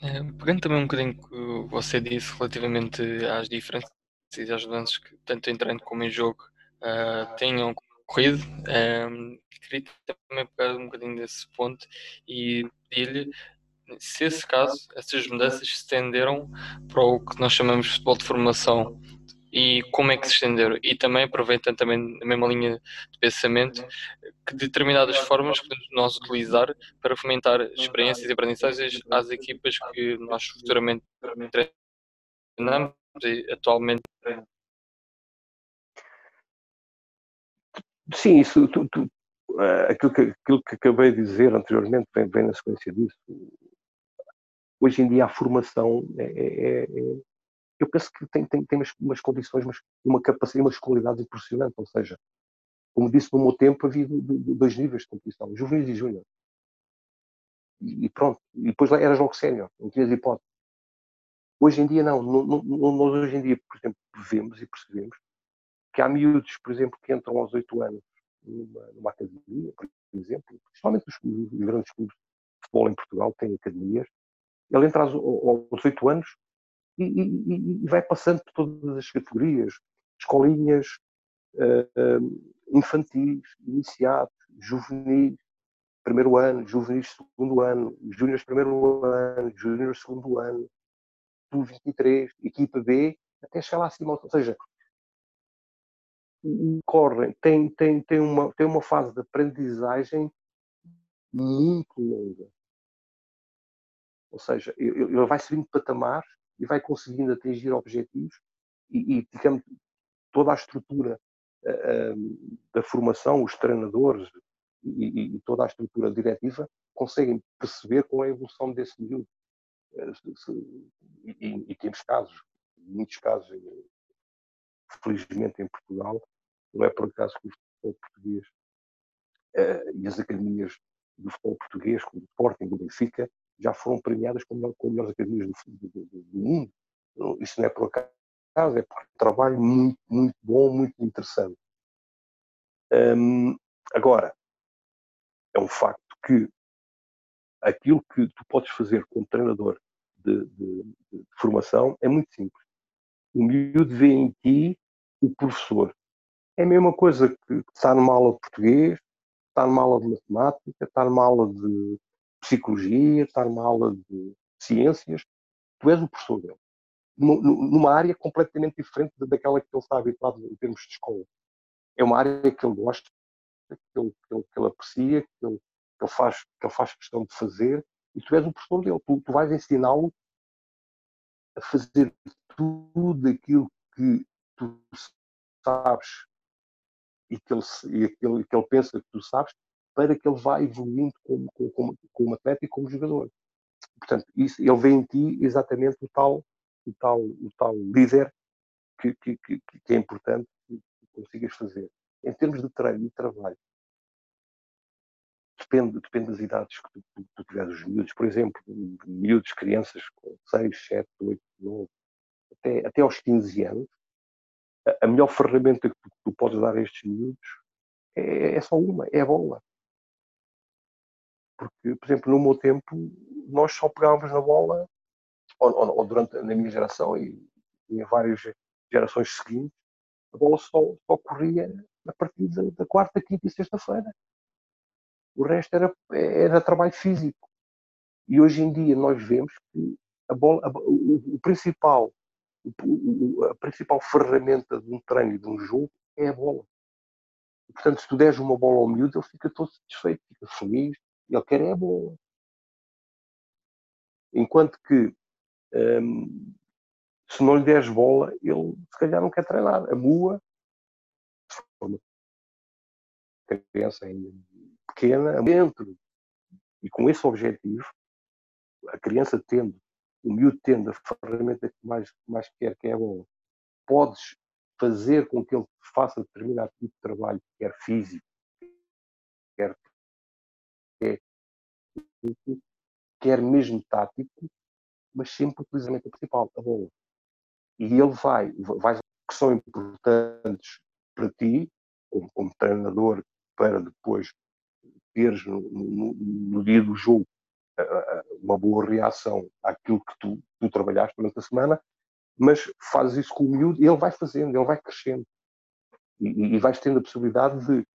É, pegando também um bocadinho que você disse relativamente às diferenças e às mudanças que tanto em treino como em jogo uh, tenham corrido. Um, queria também pegar um bocadinho desse ponto e pedir-lhe se esse caso, essas mudanças se estenderam para o que nós chamamos de futebol de formação e como é que se estenderam. E também aproveitando também a mesma linha de pensamento, que determinadas formas podemos nós utilizar para fomentar experiências e aprendizagens às equipas que nós futuramente treinamos e atualmente Sim, isso, tu, tu, uh, aquilo, que, aquilo que acabei de dizer anteriormente vem, vem na sequência disso. Hoje em dia a formação é, é, é, é eu penso que tem, tem, tem umas, umas condições, uma capacidade, umas qualidades impressionantes. Ou seja, como disse no meu tempo, havia dois níveis de competição, juvenis e júnior. E, pronto. E depois lá eras logo sénior, não tinhas hipótese. Hoje em dia não. Nós hoje em dia, por exemplo, vemos e percebemos que há miúdos, por exemplo, que entram aos 8 anos numa, numa academia, por exemplo, principalmente os, os, grandes clubes de futebol em Portugal têm academias, ele entra aos, aos 8 anos e, e, e, vai passando por todas as categorias, escolinhas, uh, infantis, iniciados, juvenis, primeiro ano, juvenis segundo ano, júniores primeiro ano, júniores segundo ano, sub-23, equipa B, até chegar lá acima. Ou seja, correm, tem, tem, tem, uma, tem uma fase de aprendizagem muito longa. Ou seja, ele vai subindo patamares e vai conseguindo atingir objetivos e, e digamos, toda a estrutura uh, da formação, os treinadores e, e, toda a estrutura diretiva conseguem perceber qual é a evolução desse miúdo. Uh, e, e, temos casos, muitos casos, felizmente em Portugal, não é por acaso que o futebol português uh, e as academias do futebol português, como o Sporting, do Benfica, já foram premiadas como, como melhores academias do, do, do, mundo. Isso não é por acaso, é por um trabalho muito, muito bom, muito interessante. Agora, é um facto que aquilo que tu podes fazer como treinador de, de, de formação é muito simples. O miúdo vê em ti o professor é a mesma coisa que estar numa aula de português, estar numa aula de matemática, estar numa aula de psicologia, estar numa aula de ciências. Tu és o professor dele. Numa área completamente diferente daquela que ele está habituado em termos de escola. É uma área que ele gosta, que ele, que ele, que ele aprecia, que ele, que, ele faz, que ele faz questão de fazer, e tu és o professor dele. Tu, tu vais ensiná-lo a fazer tudo aquilo que tu sabes e que ele, e aquilo, que ele pensa que tu sabes, para que ele vá evoluindo como, como, como atleta e como jogador. Portanto, isso, ele vê em ti exatamente o tal, o tal, o tal líder que, que, que, que é importante que consigas fazer. Em termos de treino e trabalho, depende, depende das idades que tu, tu, tu tiveres os miúdos. Por exemplo, miúdos, crianças com 6, 7, 8, 9, até, até aos 15 anos, a melhor ferramenta que tu, tu podes dar a estes miúdos é, é, só uma, é a bola. Porque, por exemplo, no meu tempo, nós só pegávamos na bola, ou, ou, ou durante na minha geração e, e, em várias gerações seguintes, a bola só, só corria a partir da, da quarta, quinta e sexta-feira. O resto era, era trabalho físico. E hoje em dia nós vemos que a bola, a, o, o principal a principal ferramenta de um treino e de um jogo é a bola. Portanto, se tu deres uma bola ao miúdo, ele fica todo satisfeito, fica feliz, e ele quer é a bola. Enquanto que um, se não lhe deres bola, ele se calhar não quer treinar. A mua, uma criança ainda pequena, dentro, e com esse objetivo, a criança tendo, o miúdo tendo a ferramenta que mais, mais quer, que é a bola, podes fazer com que ele faça determinado tipo de trabalho, quer físico, quer, quer, mesmo tático, mas sempre utilizamento principal, a bola. E ele vai, vai que são importantes para ti, como, como treinador, para depois teres no, no, no, dia do jogo uma boa reação àquilo que tu, tu trabalhaste durante a semana, mas fazes isso com o miúdo e ele vai fazendo, ele vai crescendo. E, e vais tendo a possibilidade de,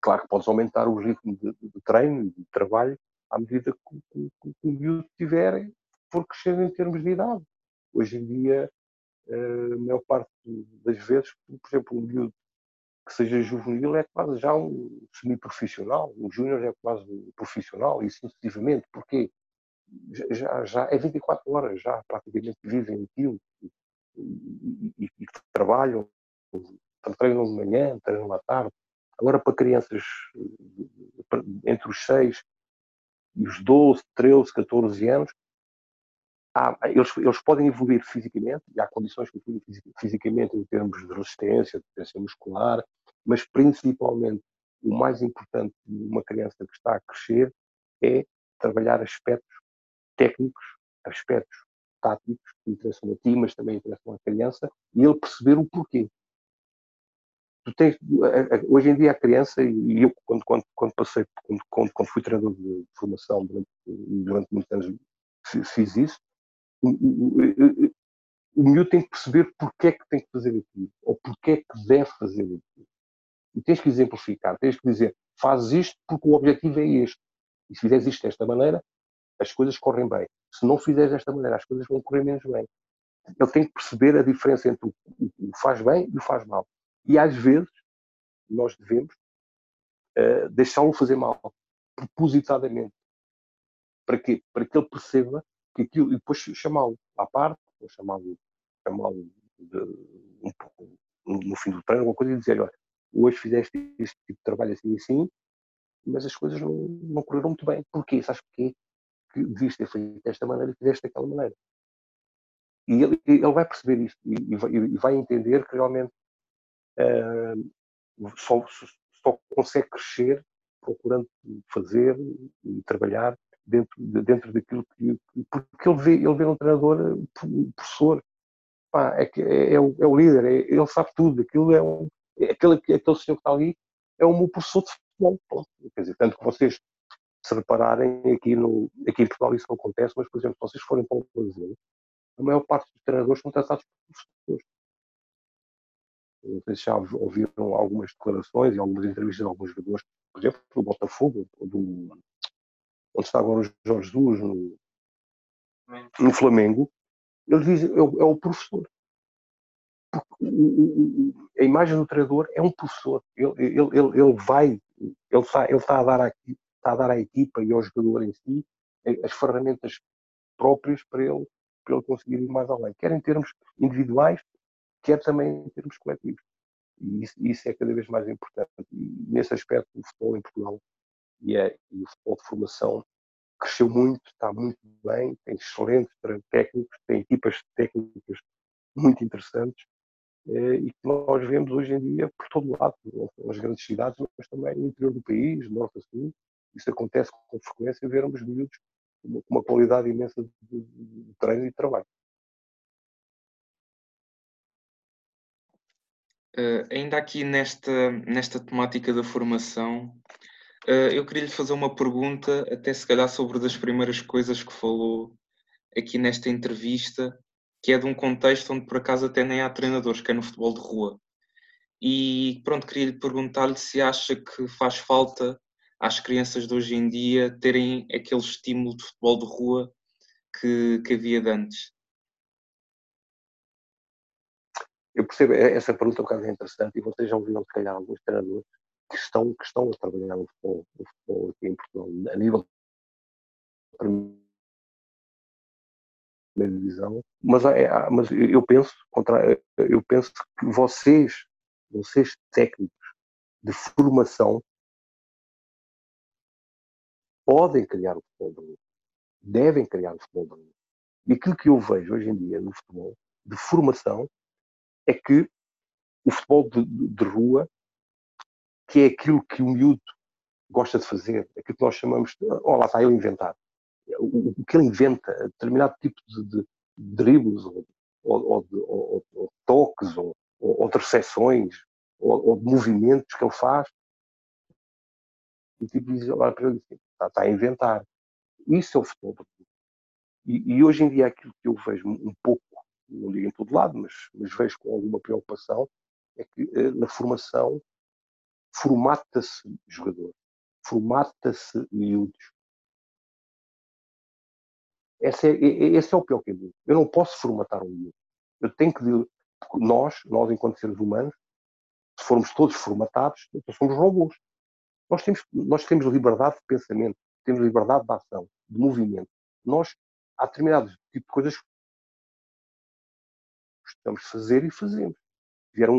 claro que podes aumentar o ritmo de, de, treino e de trabalho à medida que, que, que, que o miúdo tiver, for crescendo em termos de idade. Hoje em dia, eh, a maior parte das vezes, por exemplo, um miúdo que seja juvenil é quase já um semi-profissional, um júnior é quase um profissional, e sucessivamente, porque já, já é 24 horas, já praticamente vivem aquilo e, e, e, e trabalham, treinam de manhã, treinam à tarde. Agora, para crianças entre os 6 e os 12, 13, 14 anos, há, eles, eles, podem evoluir fisicamente, e há condições que evoluem fisicamente em termos de resistência, de potência muscular, mas principalmente o mais importante de uma criança que está a crescer é trabalhar aspectos técnicos, aspectos táticos que interessam a ti, mas também interessam à criança, e ele perceber o porquê. Tens, hoje em dia a criança, e eu quando, quando, quando passei, quando, quando, fui treinador de formação durante, durante muitos anos fiz isso, o, o, o miúdo tem que perceber porque é que tem que fazer aquilo, ou porque é que deve fazer aquilo. E tens que exemplificar, tens que dizer, fazes isto porque o objetivo é este. E se fizeres isto desta maneira, as coisas correm bem. Se não fizeres desta maneira, as coisas vão correr menos bem. Ele tem que perceber a diferença entre o que faz bem e o faz mal. E às vezes, nós devemos uh, deixá-lo fazer mal, propositadamente. Para quê? Para que ele perceba que aquilo, e depois chamá-lo à parte, ou chamá-lo chamá no fim do treino, alguma coisa, e dizer: olha, hoje fizeste este tipo de trabalho assim e assim, mas as coisas não, não correram muito bem. Porquê? Sabes porquê? Que devias ter feito desta maneira e fizeste daquela maneira. E ele, ele vai perceber isto e, e, vai, entender que realmente uh, só, só consegue crescer procurando fazer e trabalhar dentro, dentro daquilo que. Porque ele vê, ele vê um treinador, um professor, pá, é, é, é, o, é o líder, é, ele sabe tudo, aquilo é um, aquele, aquele senhor que está ali é o meu professor de futebol. Pronto. Quer dizer, tanto que vocês se repararem aqui, no, aqui em Portugal isso não acontece, mas, por exemplo, se vocês forem para o Brasil, a maior parte dos treinadores são tratados por professores. Não sei se já ouviram algumas declarações e algumas entrevistas de alguns jogadores, por exemplo, do Botafogo, do, onde está agora o Jorge Jesus, no, no Flamengo, eles dizem é é o professor a imagem do treinador é um professor. Ele, ele, ele, vai, ele está, ele está, a dar à, está a dar à equipa e ao jogador em si as ferramentas próprias para ele, para ele conseguir ir mais além, quer em termos individuais, quer também em termos coletivos. E isso, isso é cada vez mais importante. E nesse aspecto, o futebol em Portugal e, é, e o futebol de formação cresceu muito, está muito bem, tem excelentes técnicos, tem equipas técnicas muito interessantes eh, e que nós vemos hoje em dia por todo lado, nas grandes cidades, mas também no interior do país, norte a sul. Isso acontece com frequência, vermos miúdos com uma qualidade imensa de, de treino e de trabalho. Uh, ainda aqui nesta, nesta temática da formação, uh, eu queria lhe fazer uma pergunta, até se calhar sobre das primeiras coisas que falou aqui nesta entrevista, que é de um contexto onde por acaso até nem há treinadores, que é no futebol de rua. E pronto, queria lhe perguntar-lhe se acha que faz falta às crianças de hoje em dia terem aquele estímulo de futebol de rua que, que havia de antes. Eu percebo, é, essa pergunta é um bocado interessante e vocês já ouviram, se calhar, alguns treinadores que estão, que estão a trabalhar no futebol, no futebol aqui em Portugal, a nível primeira divisão, mas, é, mas eu penso contra, eu penso que vocês, vocês técnicos de formação, podem criar o futebol rua, devem criar o futebol rua. E aquilo que eu vejo hoje em dia no futebol de formação é que o futebol de, de, rua, que é aquilo que o miúdo gosta de fazer, aquilo que nós chamamos de, oh, lá está ele inventar. O, o, que ele inventa, determinado tipo de, de dribles, ou, ou, ou, ou toques, ou, ou, ou ou, de movimentos que ele faz, e tipo diz, olha está, está a inventar. Isso é o futebol. E, e, hoje em dia aquilo que eu vejo um pouco, não digo em todo lado, mas, mas vejo com alguma preocupação, é que eh, na formação formata-se jogador, formata-se miúdos. Esse é, esse é o pior caminho. Eu não posso formatar um miúdo. Eu tenho que. Nós, nós enquanto seres humanos, se formos todos formatados, então somos robôs. Nós temos, nós temos liberdade de pensamento, temos liberdade de ação, de movimento. Nós, há determinados tipos de coisas que gostamos de fazer e fazemos. Vieram,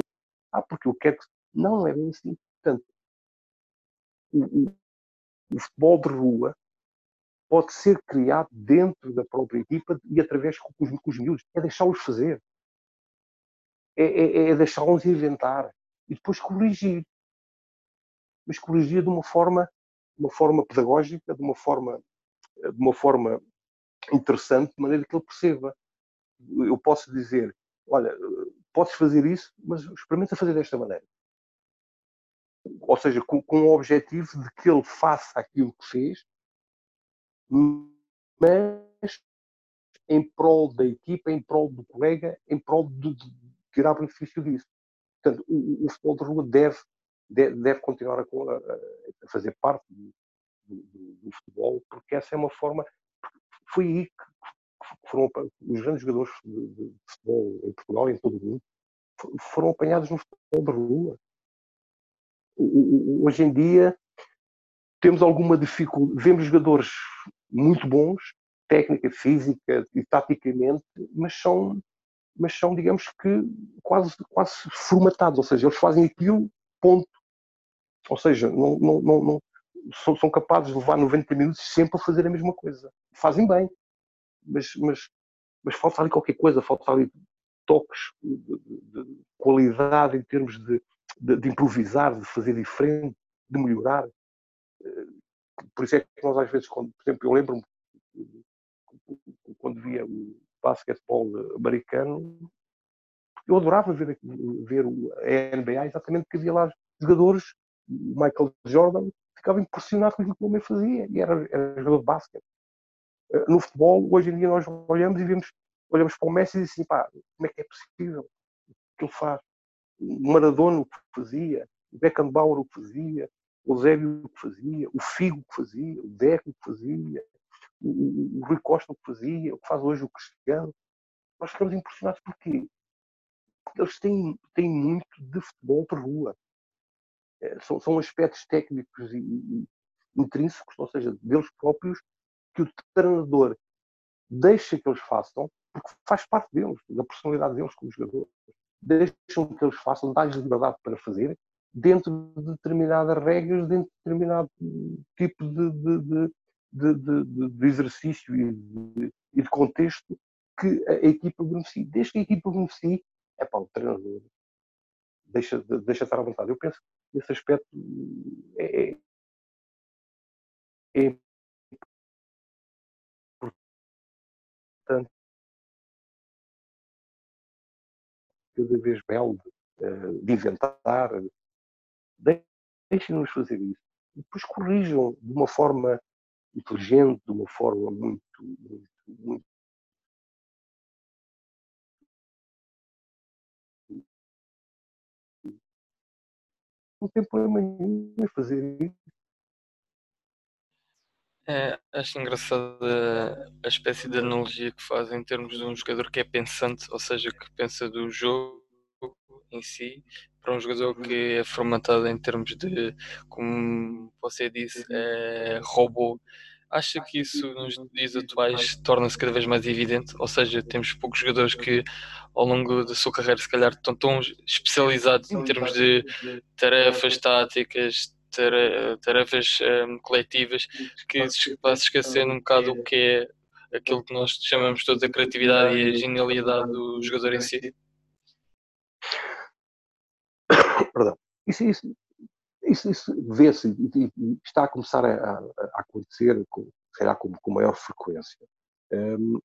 ah, porque eu quero que. Não, não é bem assim. Portanto, o, o, o futebol de rua pode ser criado dentro da própria equipa e através com os, com os miúdos. É deixá-los fazer. É, é, é deixá-los inventar. E depois corrigir. Mas corrigir de uma forma, de uma forma pedagógica, de uma forma, de uma forma interessante, de maneira que ele perceba. Eu posso dizer, olha, podes fazer isso, mas experimenta fazer desta maneira. Ou seja, com, com o objetivo de que ele faça aquilo que fez, mas em prol da equipa, em prol do colega, em prol de, tirar benefício disso. Portanto, o, o futebol de rua deve, deve, deve continuar a, a, fazer parte do, do, do, futebol, porque essa é uma forma. Foi aí que foram os grandes jogadores de, de futebol em Portugal e em todo o mundo foram apanhados no futebol de rua. Hoje em dia temos alguma dificuldade, vemos jogadores muito bons, técnica, física e taticamente, mas são, mas são digamos que, quase, quase formatados, ou seja, eles fazem aquilo, ponto. Ou seja, não, não, não, não são, são, capazes de levar 90 minutos sempre a fazer a mesma coisa. Fazem bem, mas, mas, mas falta ali qualquer coisa, falta ali toques de, de, de qualidade em termos de, de, improvisar, de fazer diferente, de melhorar. Por isso é que nós às vezes, quando, por exemplo, eu lembro-me quando via o basquetebol americano, eu adorava ver, ver a NBA exatamente porque havia lá jogadores, o Michael Jordan, ficava impressionado com aquilo que o homem fazia e era, era jogador de basquete. Eh, no futebol, hoje em dia nós olhamos e vemos, olhamos para o Messi e dizemos assim, pá, como é que é possível o que ele faz? O Maradona o que fazia, o Beckenbauer o que fazia, o Zébio o que fazia, o Figo que fazia, o Deco que fazia, o, Rui Costa que fazia, o que faz hoje o Cristiano. Nós ficamos impressionados porquê? Porque eles têm, têm muito de futebol de rua. É, são, são aspectos técnicos e, e intrínsecos, ou seja, deles próprios, que o treinador deixa que eles façam, porque faz parte deles, da personalidade deles como jogadores. Deixam que eles façam, dá-lhes liberdade para fazer, dentro de determinadas regras, dentro de determinado tipo de, de, de, de exercício e de, contexto que a equipa beneficie. Desde que a equipa beneficie, é para o treinador. Deixa, deixa estar à vontade. Eu penso que esse aspecto é, é, é importante cada vez belo de, de inventar, Deixem-nos fazer isso. E depois corrijam de uma forma inteligente, de uma forma muito, muito, muito não tem problema nenhum em fazer isso. É, acho engraçada a espécie de analogia que faz em termos de um jogador que é pensante, ou seja, que pensa do jogo em si, para um jogador que é formatado em termos de, como você disse, é, robô. Acha que isso nos dias atuais torna-se cada vez mais evidente? Ou seja, temos poucos jogadores que ao longo da sua carreira se calhar estão tão especializados em termos de tarefas táticas, tarefas um, coletivas, que se passa esquecendo um bocado o que é aquilo que nós chamamos todos a criatividade e a genialidade do jogador em si? Perdão. Isso, isso, isso, isso vê-se e, está a começar a, a acontecer, com, com, com maior frequência. Um,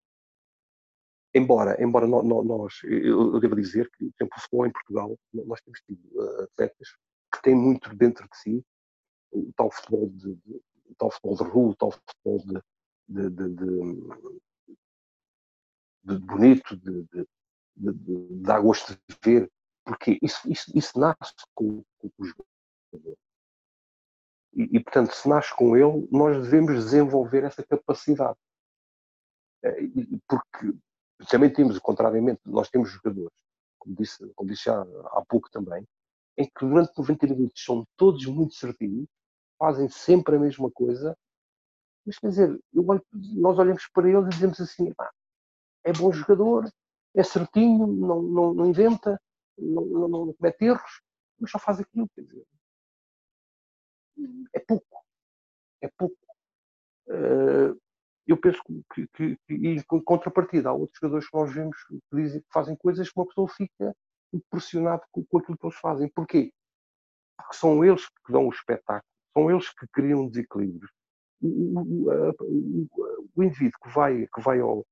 embora, embora nós, nós eu, eu devo dizer que, por exemplo, o futebol em Portugal, nós temos tido uh, atletas que têm muito dentro de si o tal futebol de, de tal futebol de rua, tal futebol de, de, de, de, de bonito, de, de, de, de, dar gosto de ver, porque isso, isso, isso nasce com, com o jogador. E, e, portanto, se nasce com ele, nós devemos desenvolver essa capacidade. É, porque também temos, contrariamente, nós temos jogadores, como disse, como disse já há pouco também, em que durante 90 minutos são todos muito certinhos, fazem sempre a mesma coisa, mas quer dizer, olho, nós olhamos para eles e dizemos assim: é bom jogador, é certinho, não, não, não inventa, não, não, não comete erros, mas só faz aquilo. Quer dizer, é pouco. É pouco. Uh, eu penso que, que, que, em contrapartida, há outros jogadores que nós vemos que dizem que fazem coisas que uma pessoa fica impressionado com, com aquilo que eles fazem. Porquê? Porque são eles que dão o espetáculo, são eles que criam desequilíbrios. O, o, o, o indivíduo que vai, que vai ao.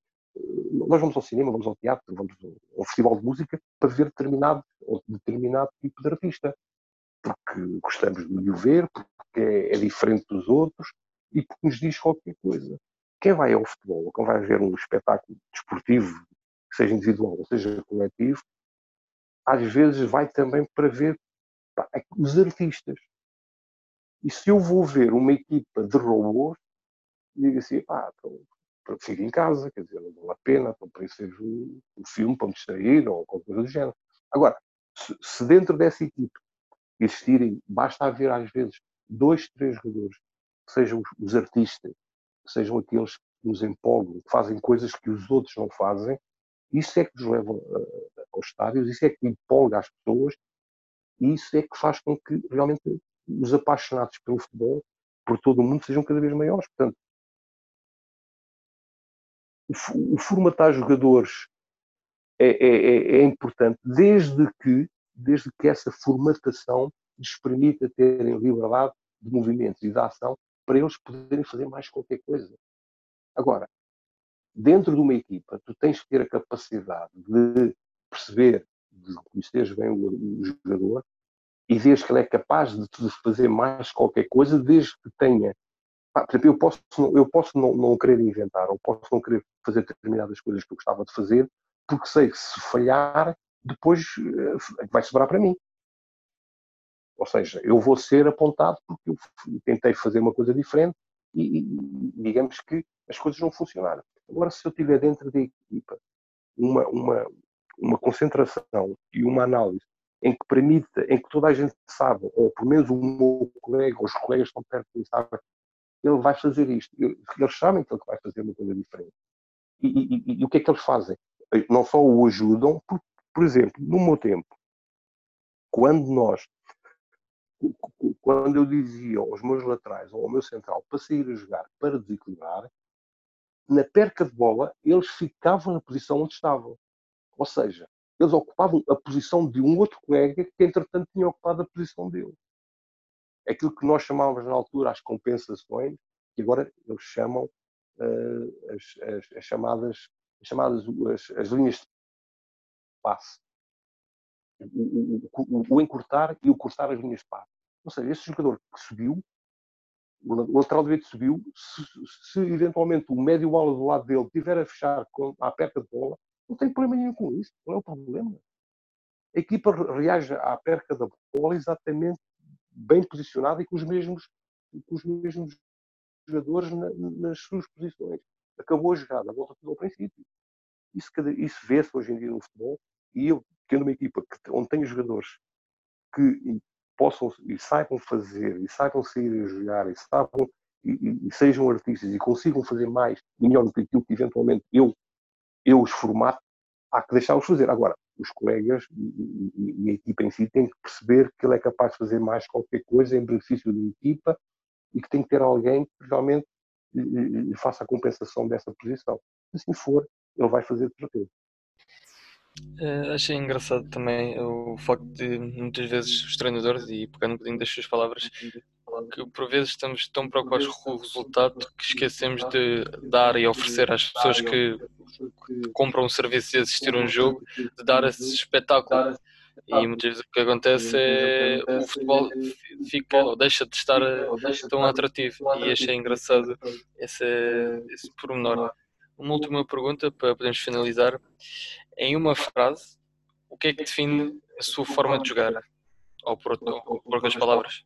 Nós vamos ao cinema, vamos ao teatro, vamos ao festival de música para ver determinado, determinado tipo de artista. Porque gostamos de o ver, porque é, é diferente dos outros e porque nos diz qualquer coisa. Quem vai ao futebol, ou quem vai ver um espetáculo desportivo, seja individual ou seja coletivo, às vezes vai também para ver pá, é os artistas. E se eu vou ver uma equipa de robôs, digo assim, pá, então, fico em casa, quer dizer, não vale a pena, então para isso vejo um filme para me distrair ou qualquer coisa do género. Agora, se, dentro dessa equipe existirem, basta haver às vezes dois, três jogadores que sejam os, artistas, que sejam aqueles que nos empolgam, que fazem coisas que os outros não fazem, isso é que nos leva uh, aos estádios, isso é que empolga as pessoas e isso é que faz com que realmente os apaixonados pelo futebol por todo o mundo sejam cada vez maiores. Portanto, o, formatar jogadores é, é, é, é, importante desde que, desde que essa formatação lhes permita terem liberdade de movimentos e de ação para eles poderem fazer mais qualquer coisa. Agora, dentro de uma equipa, tu tens que ter a capacidade de perceber, de conhecer bem o, o jogador e vês que ele é capaz de fazer mais qualquer coisa desde que tenha. Exemplo, eu posso, eu posso não, não querer inventar, ou posso não querer fazer determinadas coisas que eu gostava de fazer, porque sei que se falhar, depois uh, vai sobrar para mim. Ou seja, eu vou ser apontado porque eu tentei fazer uma coisa diferente e, e digamos que as coisas não funcionaram. Agora, se eu estiver dentro da equipa uma, uma, uma concentração e uma análise em que permita, em que toda a gente sabe, ou pelo menos o meu colega, ou os colegas que estão perto de mim sabem, ele vai fazer isto. Eles sabem que ele vai fazer uma coisa diferente. E, e, e, o que é que eles fazem? Não só o ajudam, por, por exemplo, no meu tempo, quando nós, quando eu dizia aos meus laterais ou ao meu central para sair a jogar, para desequilibrar, na perca de bola, eles ficavam na posição onde estavam. Ou seja, eles ocupavam a posição de um outro colega que, entretanto, tinha ocupado a posição dele. Aquilo que nós chamávamos na altura as compensações, que agora eles chamam uh, as, as, as, chamadas, as, chamadas as, as linhas de passe. O, o, o, encurtar e o cortar as linhas de passe. Ou seja, esse jogador que subiu, o lateral direito subiu, se, se eventualmente o médio bola do lado dele tiver a fechar com, à perca de bola, não tem problema nenhum com isso. Não é o problema. A equipa reage à perca da bola exatamente bem posicionada e com os mesmos, com os mesmos jogadores na, nas suas posições. Acabou a jogada, volta tudo ao princípio. Isso, isso vê-se hoje em dia no futebol e eu, tendo uma equipa que, onde tenho jogadores que possam e saibam fazer e saibam sair a jogar e saibam e, e, sejam artistas e consigam fazer mais, melhor do que aquilo que eventualmente eu, eu os formato, há que deixá-los fazer. Agora, os colegas e, e, a equipa em si têm que perceber que ele é capaz de fazer mais qualquer coisa em benefício da equipa e que tem que ter alguém que realmente lhe faça a compensação dessa posição. Se assim for, ele vai fazer de certeza. Uh, achei engraçado também o facto de muitas vezes os treinadores, e pegando um bocadinho das suas palavras, que por vezes estamos tão preocupados com o resultado que esquecemos de dar e oferecer às pessoas que compram o serviço de assistir a um jogo, de dar esse espetáculo. E muitas vezes o que acontece é o futebol fica ou deixa de estar tão atrativo. E achei engraçado esse, esse pormenor. Uma última pergunta para podermos finalizar. Em uma frase, o que é que define a sua forma de jogar? Ou por, ou por outras palavras?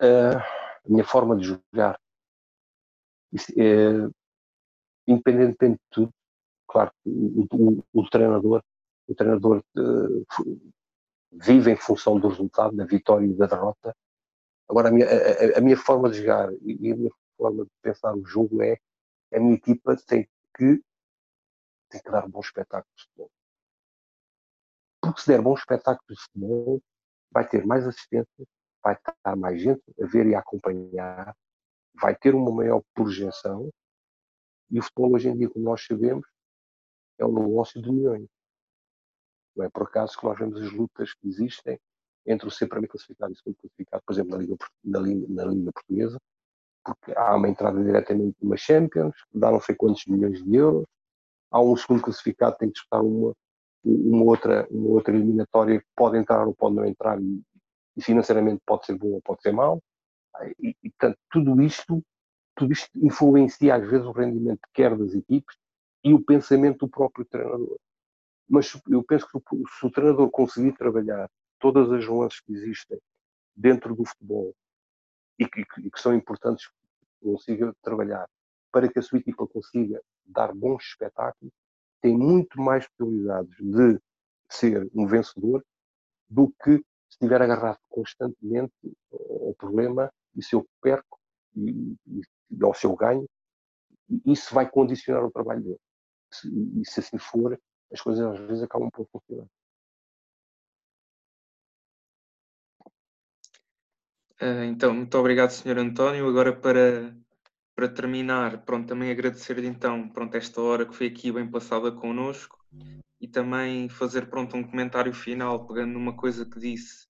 A minha forma de jogar. É, independentemente de tudo, claro, o, o, o treinador, o treinador uh, vive em função do resultado, da vitória e da derrota. Agora, a minha, a, a minha forma de jogar e a minha forma de pensar o jogo é a minha equipa tem que, tem que dar um bom espetáculo de futebol. Porque se der bom espetáculo de futebol, vai ter mais assistência, vai estar mais gente a ver e a acompanhar, vai ter uma maior projeção. E o futebol hoje em dia, como nós sabemos, é um negócio de milhões. Não é por acaso que nós vemos as lutas que existem entre o ser primeiro classificado e o segundo classificado, por exemplo, na Liga, na, Liga, na Liga Portuguesa, porque há uma entrada diretamente numa Champions, que dá não sei quantos milhões de euros, há um segundo classificado que tem que disputar uma, uma, outra, uma outra eliminatória que pode entrar ou pode não entrar e financeiramente pode ser bom ou pode ser mau. E, e, portanto, tudo isto, tudo isto influencia às vezes o rendimento quer das equipes e o pensamento do próprio treinador. Mas eu penso que se o treinador conseguir trabalhar todas as nuances que existem dentro do futebol e que, e que são importantes consiga trabalhar para que a sua equipa consiga dar bons espetáculos, tem muito mais probabilidades de ser um vencedor do que estiver agarrado constantemente ao problema e se eu perco e, e ao seu ganho, isso vai condicionar o trabalho dele. E se assim for, as coisas às vezes acabam por funcionar. Uh, então, muito obrigado, Sr. António. Agora, para, para terminar, pronto, também agradecer-lhe então, pronto, esta hora que foi aqui bem passada connosco e também fazer, pronto, um comentário final, pegando numa coisa que disse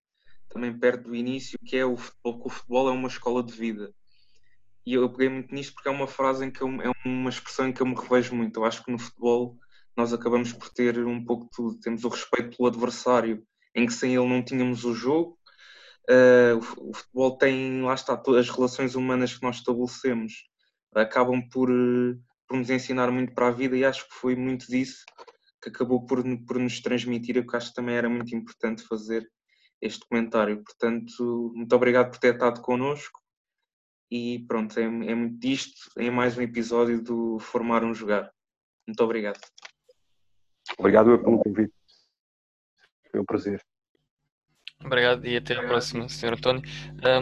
também perto do início, que é o futebol, que o futebol é uma escola de vida. E eu peguei muito nisto porque é uma frase em que eu, é uma expressão em que eu me revejo muito. Eu acho que no futebol nós acabamos por ter um pouco de tudo. Temos o respeito pelo adversário, em que sem ele não tínhamos o jogo, Uh, o, futebol tem, lá está, as relações humanas que nós estabelecemos acabam por, por nos ensinar muito para a vida e acho que foi muito disso que acabou por, por nos transmitir, eu que acho que também era muito importante fazer este comentário. Portanto, muito obrigado por ter estado connosco e pronto, é, é muito disto em mais um episódio do Formar um Jogar. Muito obrigado. Obrigado pelo convite. Foi um prazer. Obrigado e até a próxima, Sr. António.